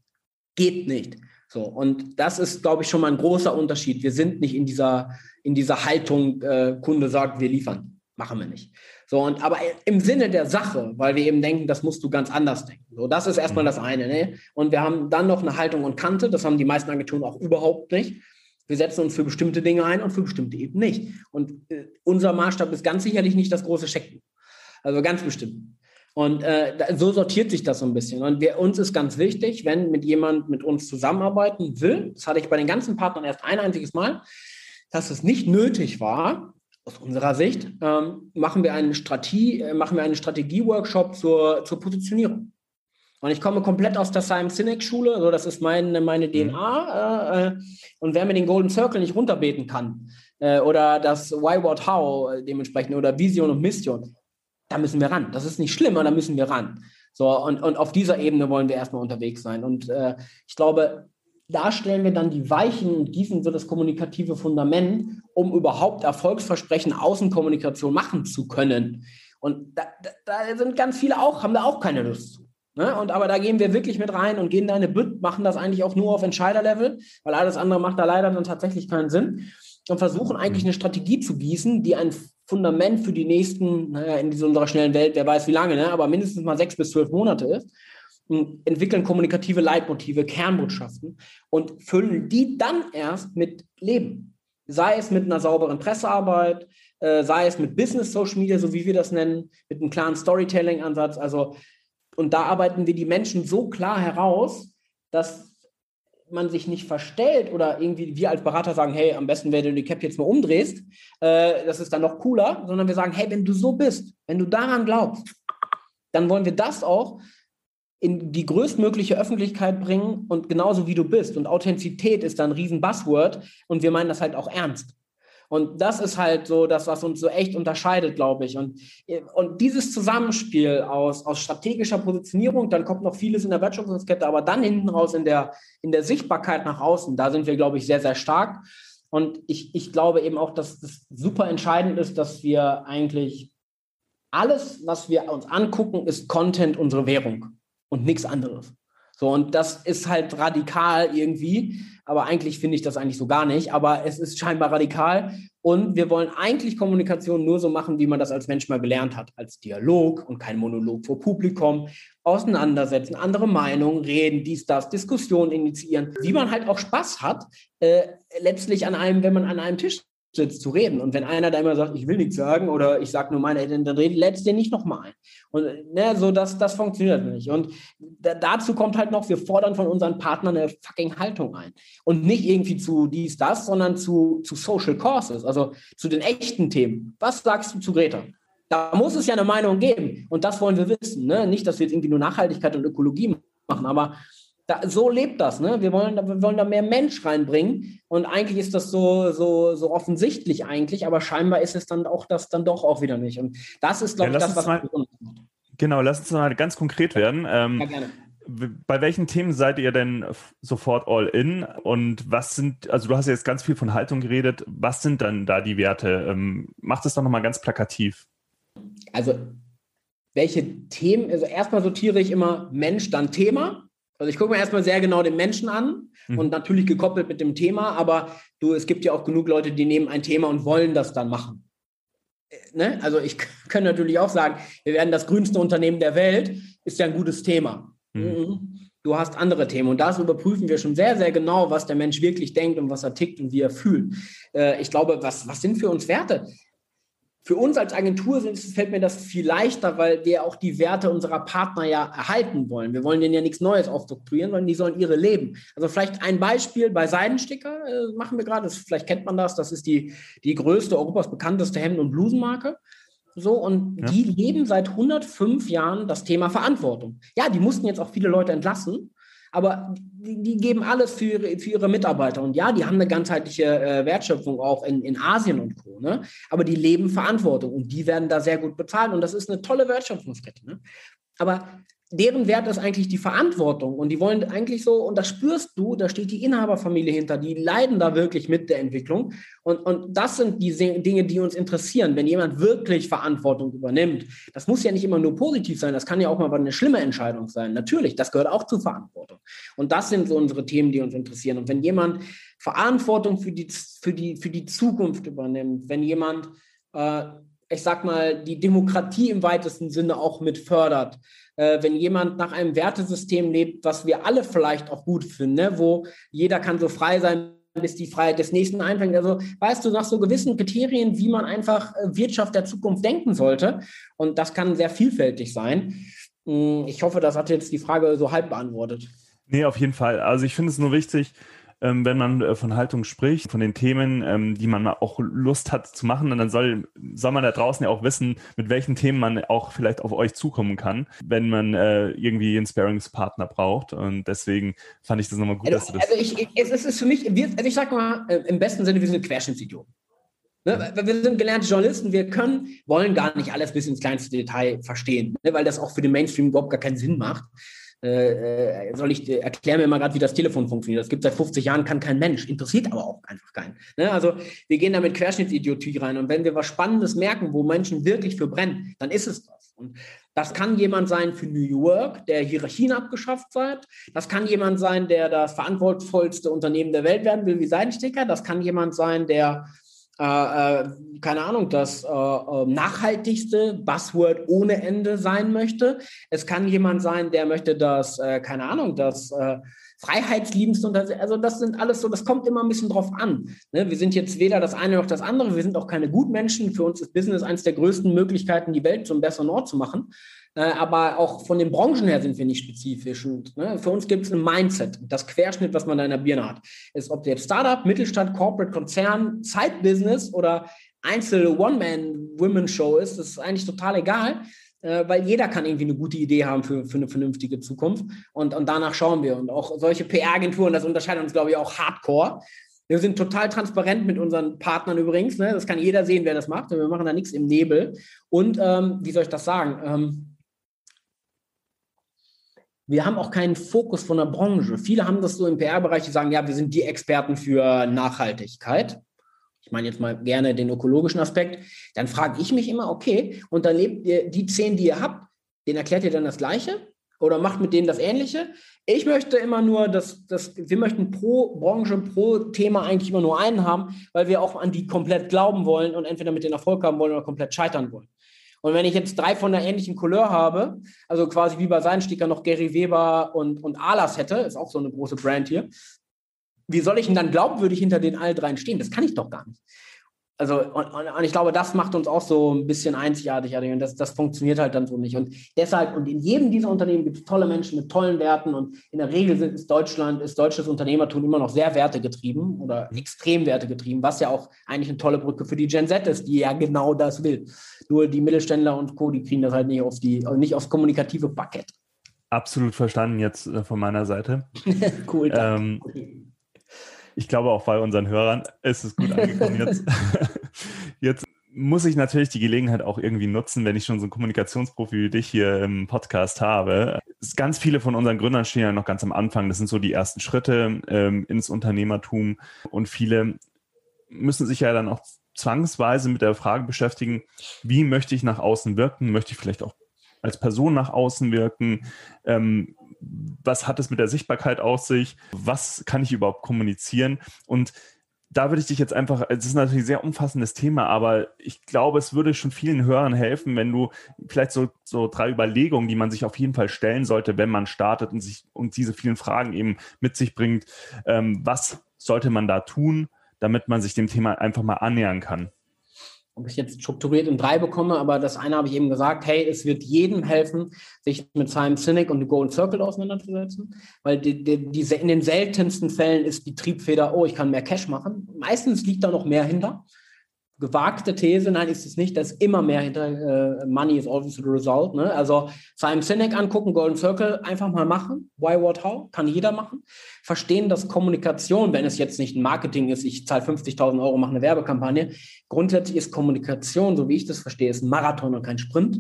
Geht nicht. So, und das ist, glaube ich, schon mal ein großer Unterschied. Wir sind nicht in dieser, in dieser Haltung, äh, Kunde sagt, wir liefern. Machen wir nicht. So, und aber im Sinne der Sache, weil wir eben denken, das musst du ganz anders denken. So, das ist erstmal mhm. das eine. Ne? Und wir haben dann noch eine Haltung und Kante, das haben die meisten Agenturen auch überhaupt nicht. Wir setzen uns für bestimmte Dinge ein und für bestimmte eben nicht. Und äh, unser Maßstab ist ganz sicherlich nicht das große Schecken. Also ganz bestimmt. Und äh, so sortiert sich das so ein bisschen. Und wir, uns ist ganz wichtig, wenn mit jemand mit uns zusammenarbeiten will, das hatte ich bei den ganzen Partnern erst ein einziges Mal, dass es nicht nötig war, aus unserer Sicht, ähm, machen wir einen Strategie, äh, machen wir einen Strategie-Workshop zur, zur Positionierung. Und ich komme komplett aus der Simon Sinek Schule, also das ist meine, meine DNA. Äh, äh, und wer mir den Golden Circle nicht runterbeten kann, äh, oder das Why, What, How äh, dementsprechend, oder Vision und Mission, da müssen wir ran. Das ist nicht schlimm, aber da müssen wir ran. So, und, und auf dieser Ebene wollen wir erstmal unterwegs sein. Und äh, ich glaube, da stellen wir dann die Weichen und gießen so das kommunikative Fundament, um überhaupt Erfolgsversprechen Außenkommunikation machen zu können. Und da, da, da sind ganz viele auch, haben da auch keine Lust zu. Ne? Und aber da gehen wir wirklich mit rein und gehen da eine Bütt, machen das eigentlich auch nur auf Entscheiderlevel, weil alles andere macht da leider dann tatsächlich keinen Sinn. Und versuchen eigentlich eine Strategie zu gießen, die ein Fundament für die nächsten, naja, in unserer schnellen Welt, wer weiß wie lange, ne, aber mindestens mal sechs bis zwölf Monate ist, entwickeln kommunikative Leitmotive, Kernbotschaften und füllen die dann erst mit Leben. Sei es mit einer sauberen Pressearbeit, äh, sei es mit Business Social Media, so wie wir das nennen, mit einem klaren Storytelling-Ansatz. Also, und da arbeiten wir die Menschen so klar heraus, dass man sich nicht verstellt oder irgendwie wir als Berater sagen, hey, am besten, wenn du die Cap jetzt mal umdrehst, äh, das ist dann noch cooler, sondern wir sagen, hey, wenn du so bist, wenn du daran glaubst, dann wollen wir das auch in die größtmögliche Öffentlichkeit bringen und genauso wie du bist. Und Authentizität ist dann ein riesen Buzzword und wir meinen das halt auch ernst. Und das ist halt so das, was uns so echt unterscheidet, glaube ich. Und, und dieses Zusammenspiel aus, aus strategischer Positionierung, dann kommt noch vieles in der Wertschöpfungskette, aber dann hinten raus in der, in der Sichtbarkeit nach außen, da sind wir, glaube ich, sehr, sehr stark. Und ich, ich glaube eben auch, dass das super entscheidend ist, dass wir eigentlich alles, was wir uns angucken, ist Content unsere Währung und nichts anderes. So, und das ist halt radikal irgendwie, aber eigentlich finde ich das eigentlich so gar nicht, aber es ist scheinbar radikal und wir wollen eigentlich Kommunikation nur so machen, wie man das als Mensch mal gelernt hat, als Dialog und kein Monolog vor Publikum, auseinandersetzen, andere Meinungen, reden, dies, das, Diskussionen initiieren, wie man halt auch Spaß hat, äh, letztlich an einem, wenn man an einem Tisch zu reden. Und wenn einer da immer sagt, ich will nichts sagen oder ich sage nur meine Eltern, dann lädst den nicht nochmal ein. Und ne, so das, das funktioniert nicht. Und da, dazu kommt halt noch, wir fordern von unseren Partnern eine fucking Haltung ein. Und nicht irgendwie zu dies, das, sondern zu, zu Social Causes, also zu den echten Themen. Was sagst du zu Greta? Da muss es ja eine Meinung geben. Und das wollen wir wissen. Ne? Nicht, dass wir jetzt irgendwie nur Nachhaltigkeit und Ökologie machen, aber da, so lebt das. Ne? Wir, wollen, wir wollen da mehr Mensch reinbringen. Und eigentlich ist das so, so, so offensichtlich eigentlich, aber scheinbar ist es dann auch das dann doch auch wieder nicht. Und das ist, glaube ja, ich, das, was mal, Genau, lass uns mal ganz konkret werden. Ähm, ja, gerne. Bei welchen Themen seid ihr denn sofort all in? Und was sind, also du hast ja jetzt ganz viel von Haltung geredet, was sind dann da die Werte? Ähm, macht es doch nochmal ganz plakativ. Also welche Themen, also erstmal sortiere ich immer Mensch, dann Thema. Also ich gucke mir erstmal sehr genau den Menschen an mhm. und natürlich gekoppelt mit dem Thema, aber du, es gibt ja auch genug Leute, die nehmen ein Thema und wollen das dann machen. Ne? Also ich *laughs* kann natürlich auch sagen, wir werden das grünste Unternehmen der Welt, ist ja ein gutes Thema. Mhm. mhm. Du hast andere Themen und das überprüfen wir schon sehr, sehr genau, was der Mensch wirklich denkt und was er tickt und wie er fühlt. Äh, ich glaube, was, was sind für uns Werte? Für uns als Agentur fällt mir das viel leichter, weil wir auch die Werte unserer Partner ja erhalten wollen. Wir wollen denen ja nichts Neues aufstrukturieren, sondern die sollen ihre leben. Also vielleicht ein Beispiel bei Seidensticker äh, machen wir gerade, vielleicht kennt man das, das ist die, die größte, Europas bekannteste Hemden- und Blusenmarke. So, und ja. die leben seit 105 Jahren das Thema Verantwortung. Ja, die mussten jetzt auch viele Leute entlassen, aber die, die geben alles für ihre, für ihre Mitarbeiter. Und ja, die haben eine ganzheitliche äh, Wertschöpfung auch in, in Asien und Co. Ne? Aber die leben Verantwortung und die werden da sehr gut bezahlt. Und das ist eine tolle Wertschöpfungskette. Ne? Aber deren Wert ist eigentlich die Verantwortung und die wollen eigentlich so, und das spürst du, da steht die Inhaberfamilie hinter, die leiden da wirklich mit der Entwicklung und, und das sind die Dinge, die uns interessieren, wenn jemand wirklich Verantwortung übernimmt. Das muss ja nicht immer nur positiv sein, das kann ja auch mal eine schlimme Entscheidung sein. Natürlich, das gehört auch zur Verantwortung. Und das sind so unsere Themen, die uns interessieren. Und wenn jemand Verantwortung für die, für die, für die Zukunft übernimmt, wenn jemand äh, ich sag mal, die Demokratie im weitesten Sinne auch mit fördert, äh, wenn jemand nach einem Wertesystem lebt, was wir alle vielleicht auch gut finden, ne? wo jeder kann so frei sein, bis die Freiheit des Nächsten einfängt. Also weißt du, nach so gewissen Kriterien, wie man einfach äh, Wirtschaft der Zukunft denken sollte. Und das kann sehr vielfältig sein. Hm, ich hoffe, das hat jetzt die Frage so halb beantwortet. Nee, auf jeden Fall. Also ich finde es nur wichtig, ähm, wenn man äh, von Haltung spricht, von den Themen, ähm, die man auch Lust hat zu machen. Und dann soll, soll man da draußen ja auch wissen, mit welchen Themen man auch vielleicht auf euch zukommen kann, wenn man äh, irgendwie einen Sparingspartner braucht. Und deswegen fand ich das nochmal gut, also, dass du das. Also ich, ich, es ist für mich, wir, also ich sag mal, äh, im besten Sinne, wir sind Querschnittsidioten. Ne, wir sind gelernte Journalisten, wir können, wollen gar nicht alles bis ins kleinste Detail verstehen, ne, weil das auch für den Mainstream überhaupt gar keinen Sinn macht. Äh, äh, soll ich äh, erkläre mir mal gerade, wie das Telefon funktioniert. Das gibt seit 50 Jahren, kann kein Mensch, interessiert aber auch einfach keinen. Ne? Also wir gehen da mit Querschnittsidiotie rein und wenn wir was Spannendes merken, wo Menschen wirklich für brennen, dann ist es das. Und das kann jemand sein für New York, der Hierarchien abgeschafft hat. Das kann jemand sein, der das verantwortungsvollste Unternehmen der Welt werden will, wie Seidensticker. Das kann jemand sein, der äh, äh, keine Ahnung, das äh, äh, nachhaltigste Buzzword ohne Ende sein möchte. Es kann jemand sein, der möchte das, äh, keine Ahnung, das äh, Freiheitsliebendste. Also das sind alles so, das kommt immer ein bisschen drauf an. Ne? Wir sind jetzt weder das eine noch das andere. Wir sind auch keine Gutmenschen. Für uns ist Business eines der größten Möglichkeiten, die Welt zum besseren Ort zu machen. Äh, aber auch von den Branchen her sind wir nicht spezifisch. Und ne, für uns gibt es ein Mindset, das Querschnitt, was man in der Birne hat. Ist, ob jetzt Startup, Mittelstand, Corporate, Konzern, Zeitbusiness oder Einzel One-Man-Women-Show ist, das ist eigentlich total egal, äh, weil jeder kann irgendwie eine gute Idee haben für, für eine vernünftige Zukunft. Und, und danach schauen wir. Und auch solche PR-Agenturen, das unterscheidet uns, glaube ich, auch hardcore. Wir sind total transparent mit unseren Partnern übrigens. Ne? Das kann jeder sehen, wer das macht. Wir machen da nichts im Nebel. Und ähm, wie soll ich das sagen? Ähm, wir haben auch keinen Fokus von der Branche. Viele haben das so im PR-Bereich, die sagen, ja, wir sind die Experten für Nachhaltigkeit. Ich meine jetzt mal gerne den ökologischen Aspekt. Dann frage ich mich immer, okay, und dann lebt ihr die zehn, die ihr habt, denen erklärt ihr dann das Gleiche? Oder macht mit denen das Ähnliche? Ich möchte immer nur, dass, dass wir möchten pro Branche, pro Thema eigentlich immer nur einen haben, weil wir auch an die komplett glauben wollen und entweder mit den Erfolg haben wollen oder komplett scheitern wollen. Und wenn ich jetzt drei von der ähnlichen Couleur habe, also quasi wie bei Seidensticker noch Gary Weber und, und Alas hätte, ist auch so eine große Brand hier, wie soll ich denn dann glaubwürdig hinter den all dreien stehen? Das kann ich doch gar nicht. Also, und, und, ich glaube, das macht uns auch so ein bisschen einzigartig. Und das, das funktioniert halt dann so nicht. Und deshalb, und in jedem dieser Unternehmen gibt es tolle Menschen mit tollen Werten. Und in der Regel ist Deutschland, ist deutsches Unternehmertum immer noch sehr wertegetrieben oder extrem wertegetrieben, was ja auch eigentlich eine tolle Brücke für die Gen Z ist, die ja genau das will. Nur die Mittelständler und Co., die kriegen das halt nicht auf die, also nicht aufs kommunikative Parkett. Absolut verstanden jetzt äh, von meiner Seite. *laughs* cool. Ähm, ich glaube auch bei unseren Hörern ist es gut angekommen jetzt. *laughs* jetzt muss ich natürlich die Gelegenheit auch irgendwie nutzen, wenn ich schon so einen Kommunikationsprofi wie dich hier im Podcast habe. Ganz viele von unseren Gründern stehen ja noch ganz am Anfang. Das sind so die ersten Schritte ähm, ins Unternehmertum. Und viele müssen sich ja dann auch zwangsweise mit der Frage beschäftigen, wie möchte ich nach außen wirken? Möchte ich vielleicht auch als Person nach außen wirken? Ähm, was hat es mit der Sichtbarkeit auf sich? Was kann ich überhaupt kommunizieren? Und da würde ich dich jetzt einfach, es ist natürlich ein sehr umfassendes Thema, aber ich glaube, es würde schon vielen Hörern helfen, wenn du vielleicht so, so drei Überlegungen, die man sich auf jeden Fall stellen sollte, wenn man startet und sich und diese vielen Fragen eben mit sich bringt. Ähm, was sollte man da tun, damit man sich dem Thema einfach mal annähern kann? Ob ich jetzt strukturiert in drei bekomme, aber das eine habe ich eben gesagt, hey, es wird jedem helfen, sich mit Simon Sinek und dem Golden Circle auseinanderzusetzen, weil die, die, die, in den seltensten Fällen ist die Triebfeder, oh, ich kann mehr Cash machen. Meistens liegt da noch mehr hinter gewagte These, nein, ist es nicht, dass immer mehr hinter äh, Money is always the result. Ne? Also Simon Sinek angucken, Golden Circle, einfach mal machen. Why, what, how? Kann jeder machen. Verstehen, dass Kommunikation, wenn es jetzt nicht ein Marketing ist, ich zahle 50.000 Euro, mache eine Werbekampagne, grundsätzlich ist Kommunikation, so wie ich das verstehe, ist ein Marathon und kein Sprint.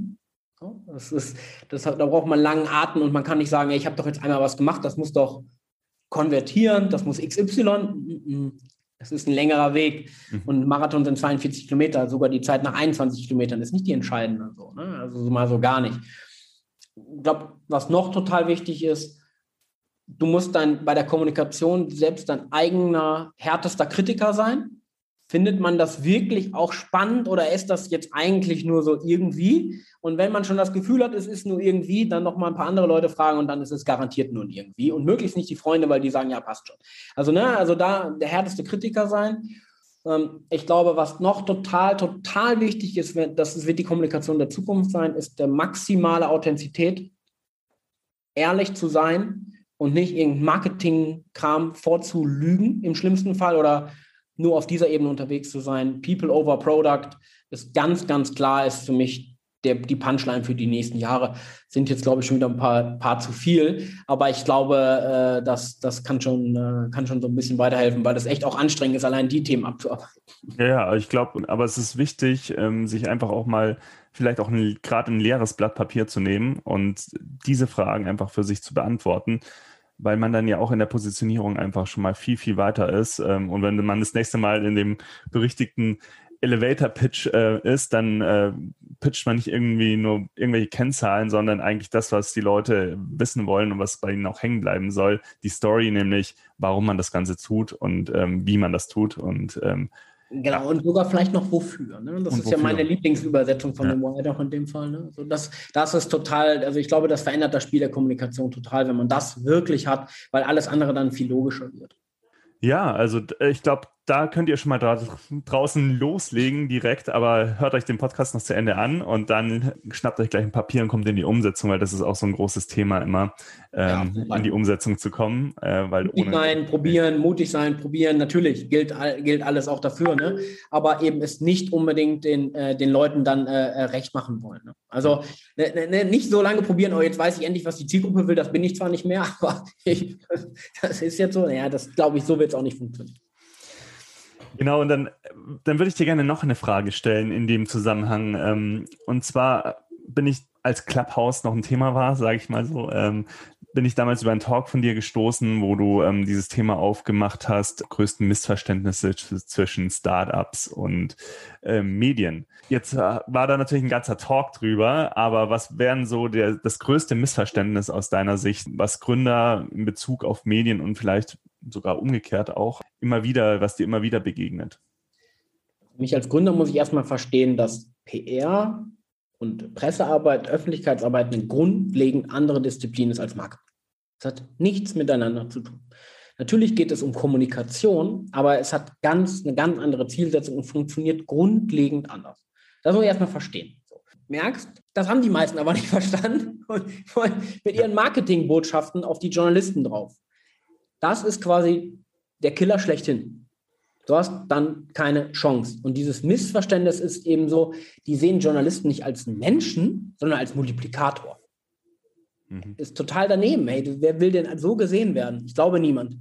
Das ist, das, da braucht man langen Atem und man kann nicht sagen, ey, ich habe doch jetzt einmal was gemacht, das muss doch konvertieren, das muss XY. Das ist ein längerer Weg. Mhm. Und Marathon sind 42 Kilometer. Sogar die Zeit nach 21 Kilometern ist nicht die entscheidende. So, ne? Also mal so gar nicht. Ich glaube, was noch total wichtig ist, du musst dann bei der Kommunikation selbst dein eigener härtester Kritiker sein. Findet man das wirklich auch spannend oder ist das jetzt eigentlich nur so irgendwie? Und wenn man schon das Gefühl hat, es ist nur irgendwie, dann noch mal ein paar andere Leute fragen und dann ist es garantiert nur irgendwie. Und möglichst nicht die Freunde, weil die sagen, ja, passt schon. Also, ne, also da der härteste Kritiker sein. Ähm, ich glaube, was noch total, total wichtig ist, das wird die Kommunikation der Zukunft sein, ist der maximale Authentizität, ehrlich zu sein und nicht irgendein Marketing-Kram vorzulügen im schlimmsten Fall oder nur auf dieser Ebene unterwegs zu sein. People over Product ist ganz, ganz klar, ist für mich der, die Punchline für die nächsten Jahre. Sind jetzt, glaube ich, schon wieder ein paar, paar zu viel. Aber ich glaube, äh, das, das kann, schon, äh, kann schon so ein bisschen weiterhelfen, weil das echt auch anstrengend ist, allein die Themen abzuarbeiten. Ja, ich glaube, aber es ist wichtig, ähm, sich einfach auch mal vielleicht auch gerade ein leeres Blatt Papier zu nehmen und diese Fragen einfach für sich zu beantworten weil man dann ja auch in der Positionierung einfach schon mal viel, viel weiter ist. Ähm, und wenn man das nächste Mal in dem berichtigten Elevator-Pitch äh, ist, dann äh, pitcht man nicht irgendwie nur irgendwelche Kennzahlen, sondern eigentlich das, was die Leute wissen wollen und was bei ihnen auch hängen bleiben soll. Die Story nämlich, warum man das Ganze tut und ähm, wie man das tut. Und ähm, Genau, ja. und sogar vielleicht noch wofür. Ne? Das und ist wofür? ja meine Lieblingsübersetzung von ja. dem auch in dem Fall. Ne? Also das, das ist total, also ich glaube, das verändert das Spiel der Kommunikation total, wenn man das wirklich hat, weil alles andere dann viel logischer wird. Ja, also ich glaube, da könnt ihr schon mal dra draußen loslegen direkt, aber hört euch den Podcast noch zu Ende an und dann schnappt euch gleich ein Papier und kommt in die Umsetzung, weil das ist auch so ein großes Thema immer, ähm, ja, in die Umsetzung zu kommen. Äh, weil mutig sein, probieren, mutig sein, probieren, natürlich gilt, gilt alles auch dafür, ne? aber eben es nicht unbedingt den, äh, den Leuten dann äh, äh recht machen wollen. Ne? Also ne, ne, ne, nicht so lange probieren, oh, jetzt weiß ich endlich, was die Zielgruppe will, das bin ich zwar nicht mehr, *laughs* aber ich, *laughs* das ist jetzt so, naja, das glaube ich, so wird es auch nicht funktionieren. Genau, und dann, dann würde ich dir gerne noch eine Frage stellen in dem Zusammenhang. Ähm, und zwar bin ich, als Clubhouse noch ein Thema war, sage ich mal so, ähm, bin ich damals über einen Talk von dir gestoßen, wo du ähm, dieses Thema aufgemacht hast, größten Missverständnisse zwischen Startups und ähm, Medien. Jetzt äh, war da natürlich ein ganzer Talk drüber, aber was wären so der, das größte Missverständnis aus deiner Sicht, was Gründer in Bezug auf Medien und vielleicht sogar umgekehrt auch immer wieder, was dir immer wieder begegnet? Mich als Gründer muss ich erstmal verstehen, dass PR und Pressearbeit, Öffentlichkeitsarbeit eine grundlegend andere Disziplin ist als Marketing. Es hat nichts miteinander zu tun. Natürlich geht es um Kommunikation, aber es hat ganz, eine ganz andere Zielsetzung und funktioniert grundlegend anders. Das muss ich erstmal verstehen. So. Merkst, das haben die meisten aber *laughs* nicht verstanden und wollen mit ihren Marketingbotschaften auf die Journalisten drauf. Das ist quasi der Killer schlechthin. Du hast dann keine Chance. Und dieses Missverständnis ist eben so, die sehen Journalisten nicht als Menschen, sondern als Multiplikator. Mhm. Ist total daneben. Hey, wer will denn so gesehen werden? Ich glaube niemand.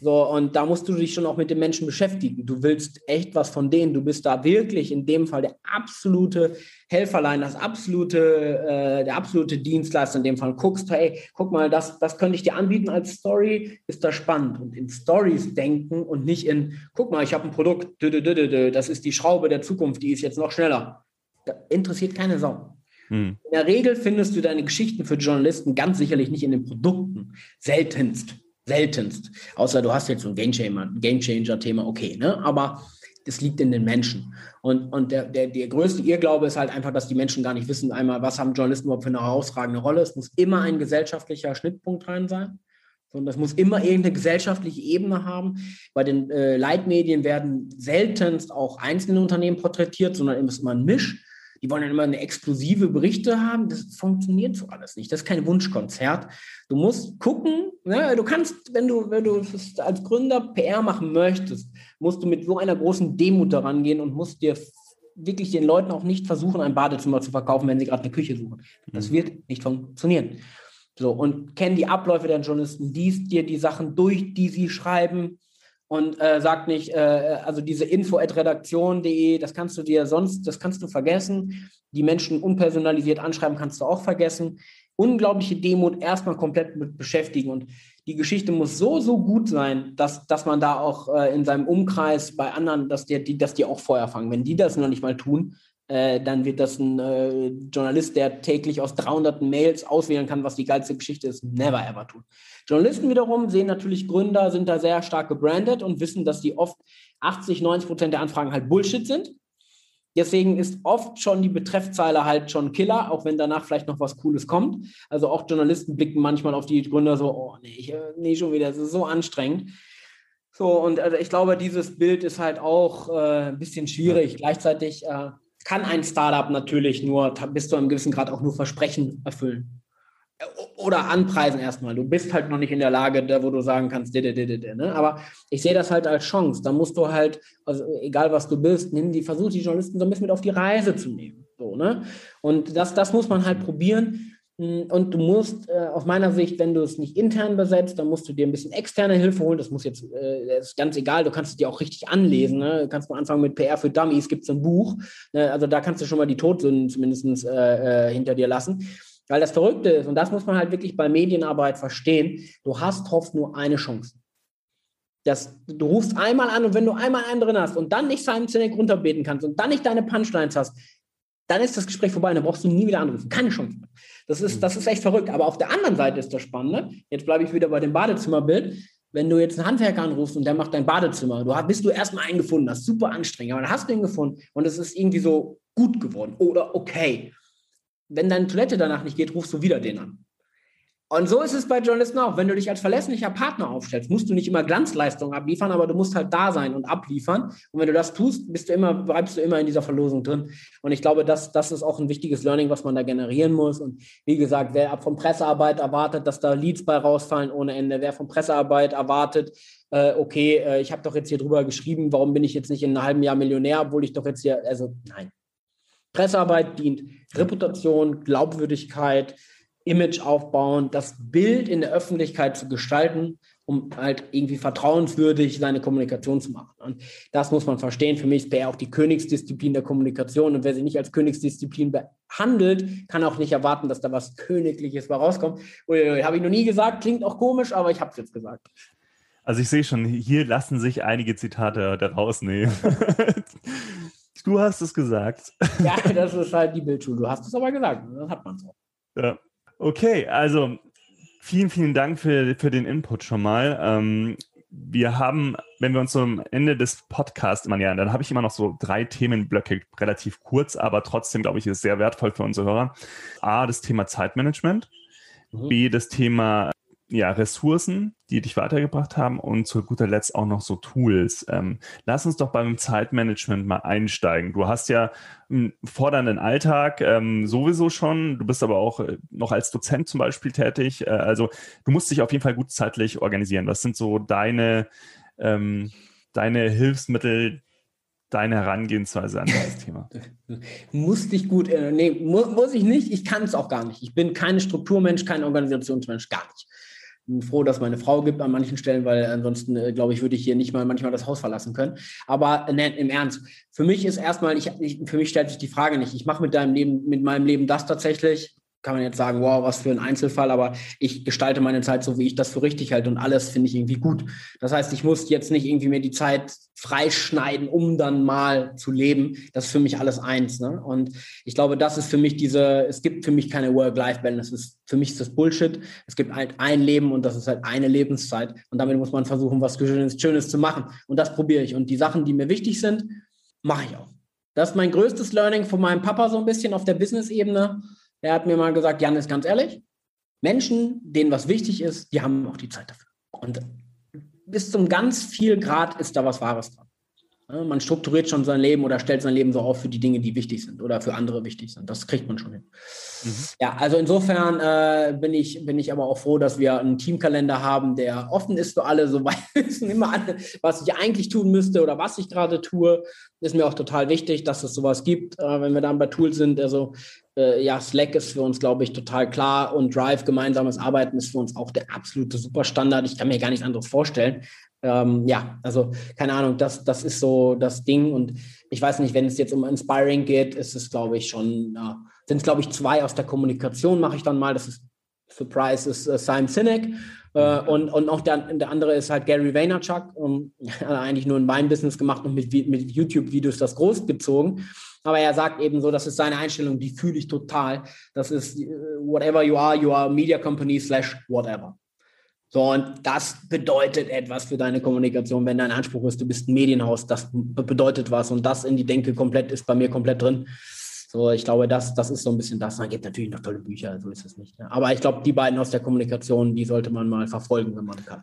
So, und da musst du dich schon auch mit den Menschen beschäftigen. Du willst echt was von denen. Du bist da wirklich in dem Fall der absolute Helferlein, das absolute, äh, der absolute Dienstleister in dem Fall. Guckst, hey, guck mal, das, das könnte ich dir anbieten als Story, ist das spannend. Und in Stories denken und nicht in, guck mal, ich habe ein Produkt, das ist die Schraube der Zukunft, die ist jetzt noch schneller. Das interessiert keine Sau. Mhm. In der Regel findest du deine Geschichten für Journalisten ganz sicherlich nicht in den Produkten. Seltenst. Seltenst. Außer du hast jetzt so ein Game-Changer-Thema, okay, ne? Aber das liegt in den Menschen. Und, und der, der, der größte Irrglaube ist halt einfach, dass die Menschen gar nicht wissen, einmal, was haben Journalisten überhaupt für eine herausragende Rolle. Es muss immer ein gesellschaftlicher Schnittpunkt rein sein. Und das muss immer irgendeine gesellschaftliche Ebene haben. Bei den äh, Leitmedien werden seltenst auch einzelne Unternehmen porträtiert, sondern immer ein Misch. Die wollen dann immer eine exklusive Berichte haben. Das funktioniert so alles nicht. Das ist kein Wunschkonzert. Du musst gucken, ne? du kannst, wenn du, wenn du als Gründer PR machen möchtest, musst du mit so einer großen Demut daran gehen und musst dir wirklich den Leuten auch nicht versuchen, ein Badezimmer zu verkaufen, wenn sie gerade eine Küche suchen. Das mhm. wird nicht funktionieren. So, und kennen die Abläufe der Journalisten, liest dir die Sachen durch, die sie schreiben und äh, sagt nicht, äh, also diese info.redaktion.de, das kannst du dir sonst, das kannst du vergessen. Die Menschen unpersonalisiert anschreiben kannst du auch vergessen. Unglaubliche Demut erstmal komplett mit beschäftigen und die Geschichte muss so, so gut sein, dass, dass man da auch äh, in seinem Umkreis bei anderen, dass die, dass die auch Feuer fangen. Wenn die das noch nicht mal tun, äh, dann wird das ein äh, Journalist, der täglich aus 300 Mails auswählen kann, was die geilste Geschichte ist, never ever tun. Journalisten wiederum sehen natürlich Gründer, sind da sehr stark gebrandet und wissen, dass die oft 80, 90 Prozent der Anfragen halt Bullshit sind. Deswegen ist oft schon die Betreffzeile halt schon Killer, auch wenn danach vielleicht noch was Cooles kommt. Also auch Journalisten blicken manchmal auf die Gründer so, oh nee, äh, nee schon wieder, das ist so anstrengend. So, und also ich glaube, dieses Bild ist halt auch äh, ein bisschen schwierig. Gleichzeitig äh, kann ein Startup natürlich nur bis zu einem gewissen Grad auch nur Versprechen erfüllen. Oder anpreisen erstmal. Du bist halt noch nicht in der Lage, da wo du sagen kannst, de, de, de, ne? aber ich sehe das halt als Chance. Da musst du halt, also egal was du bist, nimm die, versuch die Journalisten so ein bisschen mit auf die Reise zu nehmen. So, ne? Und das, das muss man halt probieren. Hm, und du musst äh, aus meiner Sicht, wenn du es nicht intern besetzt, dann musst du dir ein bisschen externe Hilfe holen. Das muss jetzt, äh, ist ganz egal, du kannst es dir auch richtig anlesen. Ne? Du kannst mal anfangen mit PR für Dummies, gibt es ein Buch. Ne? Also da kannst du schon mal die Todsünden zumindest äh, äh, hinter dir lassen. Weil das Verrückte ist, und das muss man halt wirklich bei Medienarbeit verstehen, du hast oft nur eine Chance. Das, du rufst einmal an und wenn du einmal einen drin hast und dann nicht Simon Sinek runterbeten kannst und dann nicht deine Punchlines hast, dann ist das Gespräch vorbei, dann brauchst du nie wieder anrufen. Keine Chance mehr. Das ist, das ist echt verrückt. Aber auf der anderen Seite ist das Spannende. Jetzt bleibe ich wieder bei dem Badezimmerbild. Wenn du jetzt einen Handwerker anrufst und der macht dein Badezimmer, du hast, bist du erstmal einen gefunden, das ist super anstrengend, aber dann hast du ihn gefunden und es ist irgendwie so gut geworden oder okay. Wenn deine Toilette danach nicht geht, rufst du wieder den an. Und so ist es bei Journalisten auch. Wenn du dich als verlässlicher Partner aufstellst, musst du nicht immer Glanzleistungen abliefern, aber du musst halt da sein und abliefern. Und wenn du das tust, bist du immer, bleibst du immer in dieser Verlosung drin. Und ich glaube, das, das ist auch ein wichtiges Learning, was man da generieren muss. Und wie gesagt, wer von Pressearbeit erwartet, dass da Leads bei rausfallen ohne Ende, wer von Pressearbeit erwartet, äh, okay, äh, ich habe doch jetzt hier drüber geschrieben, warum bin ich jetzt nicht in einem halben Jahr Millionär, obwohl ich doch jetzt hier, also nein. Pressearbeit dient Reputation, Glaubwürdigkeit, Image aufbauen, das Bild in der Öffentlichkeit zu gestalten, um halt irgendwie vertrauenswürdig seine Kommunikation zu machen. Und das muss man verstehen. Für mich ist PR auch die Königsdisziplin der Kommunikation. Und wer sie nicht als Königsdisziplin behandelt, kann auch nicht erwarten, dass da was Königliches bei rauskommt. Habe ich noch nie gesagt, klingt auch komisch, aber ich habe es jetzt gesagt. Also ich sehe schon, hier lassen sich einige Zitate daraus nehmen. *laughs* du hast es gesagt. Ja, das ist halt die Bildschule. Du hast es aber gesagt. Das hat man so. Ja. Okay, also vielen, vielen Dank für, für den Input schon mal. Ähm, wir haben, wenn wir uns zum Ende des Podcasts immer nähern, dann habe ich immer noch so drei Themenblöcke, relativ kurz, aber trotzdem, glaube ich, ist sehr wertvoll für unsere Hörer. A, das Thema Zeitmanagement. Mhm. B, das Thema ja, Ressourcen, die dich weitergebracht haben und zu guter Letzt auch noch so Tools. Ähm, lass uns doch beim Zeitmanagement mal einsteigen. Du hast ja einen fordernden Alltag ähm, sowieso schon. Du bist aber auch äh, noch als Dozent zum Beispiel tätig. Äh, also du musst dich auf jeden Fall gut zeitlich organisieren. Was sind so deine, ähm, deine Hilfsmittel, deine Herangehensweise an dieses Thema? *laughs* Musste ich gut, äh, nee, mu muss ich nicht. Ich kann es auch gar nicht. Ich bin kein Strukturmensch, kein Organisationsmensch, gar nicht bin froh, dass meine Frau gibt an manchen Stellen, weil ansonsten, äh, glaube ich, würde ich hier nicht mal manchmal das Haus verlassen können. Aber ne, im Ernst, für mich ist erstmal, ich, ich, für mich stellt sich die Frage nicht, ich mache mit deinem Leben, mit meinem Leben das tatsächlich, kann man jetzt sagen, wow, was für ein Einzelfall, aber ich gestalte meine Zeit so, wie ich das für richtig halte und alles finde ich irgendwie gut. Das heißt, ich muss jetzt nicht irgendwie mir die Zeit freischneiden, um dann mal zu leben. Das ist für mich alles eins. Ne? Und ich glaube, das ist für mich diese, es gibt für mich keine Work-Life-Balance. Für mich ist das Bullshit. Es gibt halt ein Leben und das ist halt eine Lebenszeit. Und damit muss man versuchen, was Schönes, Schönes zu machen. Und das probiere ich. Und die Sachen, die mir wichtig sind, mache ich auch. Das ist mein größtes Learning von meinem Papa so ein bisschen auf der Business-Ebene der hat mir mal gesagt, Jan ist ganz ehrlich, Menschen, denen was wichtig ist, die haben auch die Zeit dafür. Und bis zum ganz viel Grad ist da was Wahres dran. Man strukturiert schon sein Leben oder stellt sein Leben so auf für die Dinge, die wichtig sind oder für andere wichtig sind. Das kriegt man schon hin. Mhm. Ja, also insofern äh, bin, ich, bin ich aber auch froh, dass wir einen Teamkalender haben, der offen ist für alle. *laughs* So wissen immer alle, was ich eigentlich tun müsste oder was ich gerade tue. Ist mir auch total wichtig, dass es sowas gibt, äh, wenn wir dann bei Tools sind. Also äh, ja, Slack ist für uns, glaube ich, total klar und Drive, gemeinsames Arbeiten ist für uns auch der absolute Superstandard. Ich kann mir gar nichts anderes vorstellen. Ähm, ja, also keine Ahnung, das, das ist so das Ding. Und ich weiß nicht, wenn es jetzt um Inspiring geht, ist es, glaube ich, schon, ja, sind es, glaube ich, zwei aus der Kommunikation, mache ich dann mal. Das ist Surprise ist äh, Simon Sinek. Äh, und, und auch der, der andere ist halt Gary Vaynerchuk. *laughs* Um, eigentlich nur in meinem Business gemacht und mit, mit YouTube-Videos das großgezogen. Aber er sagt eben so, das ist seine Einstellung, die fühle ich total. Das ist uh, whatever you are, you are a media company slash whatever. So, und das bedeutet etwas für deine Kommunikation, wenn dein Anspruch ist, du bist ein Medienhaus, das bedeutet was und das in die Denke komplett ist bei mir komplett drin. So, ich glaube, das, das ist so ein bisschen das. Man gibt natürlich noch tolle Bücher, so ist es nicht. Aber ich glaube, die beiden aus der Kommunikation, die sollte man mal verfolgen, wenn man kann.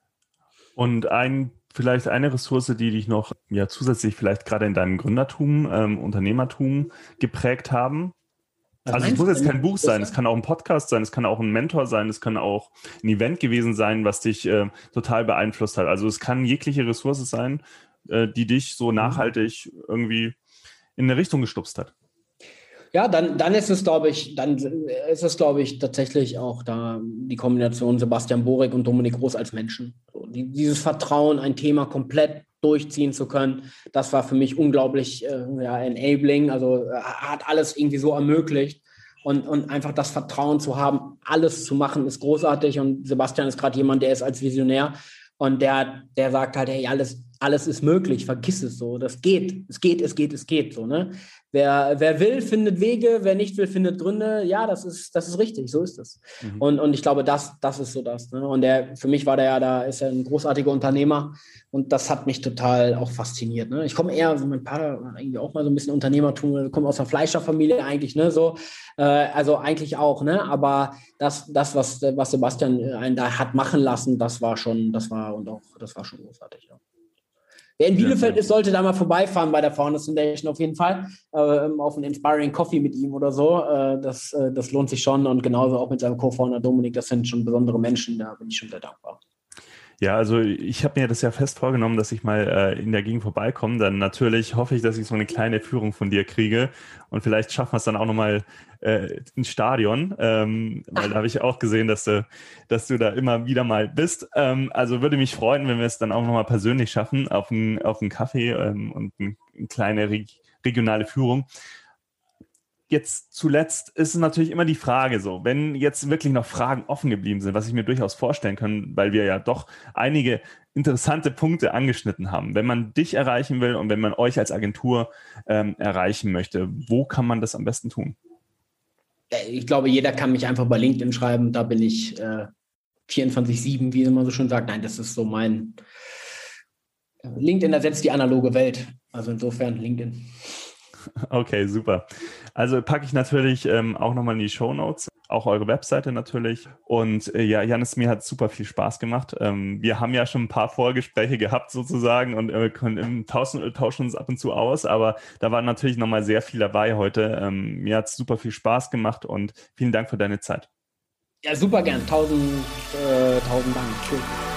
Und ein vielleicht eine Ressource, die dich noch ja zusätzlich vielleicht gerade in deinem Gründertum, ähm, Unternehmertum geprägt haben? Also es muss jetzt kein Buch sein, es kann auch ein Podcast sein, es kann auch ein Mentor sein, es kann auch ein Event gewesen sein, was dich äh, total beeinflusst hat. Also es kann jegliche Ressource sein, äh, die dich so mhm. nachhaltig irgendwie in eine Richtung gestupst hat. Ja, dann, dann ist es, glaube ich, dann ist es, glaube ich, tatsächlich auch da die Kombination Sebastian Borek und Dominik Groß als Menschen. So, die, dieses Vertrauen, ein Thema komplett durchziehen zu können, das war für mich unglaublich äh, ja, enabling. Also äh, hat alles irgendwie so ermöglicht. Und, und einfach das Vertrauen zu haben, alles zu machen, ist großartig. Und Sebastian ist gerade jemand, der ist als Visionär und der, der sagt halt, hey, alles, alles ist möglich, vergiss es so. Das geht, es geht, es geht, es geht. So, ne? Wer, wer will, findet Wege, wer nicht will, findet Gründe. Ja, das ist, das ist richtig, so ist es. Mhm. Und, und ich glaube, das, das ist so das. Ne? Und der, für mich war der ja, da ist er ein großartiger Unternehmer und das hat mich total auch fasziniert. Ne? Ich komme eher, so mein Vater irgendwie auch mal so ein bisschen Unternehmertum, komme aus einer Fleischerfamilie eigentlich, ne? So, äh, also eigentlich auch, ne? Aber das, das, was, was Sebastian einen da hat machen lassen, das war schon, das war und auch, das war schon großartig, ja. Wer in Bielefeld ja, ist, sollte da mal vorbeifahren bei der Founders Foundation auf jeden Fall. Äh, auf einen Inspiring Coffee mit ihm oder so. Äh, das, äh, das lohnt sich schon. Und genauso auch mit seinem Co-Founder Dominik. Das sind schon besondere Menschen. Da bin ich schon sehr dankbar. Ja, also ich habe mir das ja fest vorgenommen, dass ich mal äh, in der Gegend vorbeikomme. Dann natürlich hoffe ich, dass ich so eine kleine Führung von dir kriege und vielleicht schaffen wir es dann auch nochmal äh, ins Stadion, ähm, weil da habe ich auch gesehen, dass du, dass du da immer wieder mal bist. Ähm, also würde mich freuen, wenn wir es dann auch nochmal persönlich schaffen auf einen auf Kaffee ähm, und eine kleine reg regionale Führung jetzt zuletzt ist es natürlich immer die Frage so, wenn jetzt wirklich noch Fragen offen geblieben sind, was ich mir durchaus vorstellen kann, weil wir ja doch einige interessante Punkte angeschnitten haben. Wenn man dich erreichen will und wenn man euch als Agentur ähm, erreichen möchte, wo kann man das am besten tun? Ich glaube, jeder kann mich einfach bei LinkedIn schreiben. Da bin ich äh, 24-7, wie man so schon sagt. Nein, das ist so mein. Äh, LinkedIn ersetzt die analoge Welt. Also insofern LinkedIn. *laughs* Okay, super. Also packe ich natürlich ähm, auch nochmal in die Show Notes, auch eure Webseite natürlich. Und äh, ja, Janis, mir hat super viel Spaß gemacht. Ähm, wir haben ja schon ein paar Vorgespräche gehabt sozusagen und äh, können, tauschen, tauschen, uns ab und zu aus, aber da war natürlich nochmal sehr viel dabei heute. Ähm, mir hat es super viel Spaß gemacht und vielen Dank für deine Zeit. Ja, super gern. Tausend, äh, tausend Dank.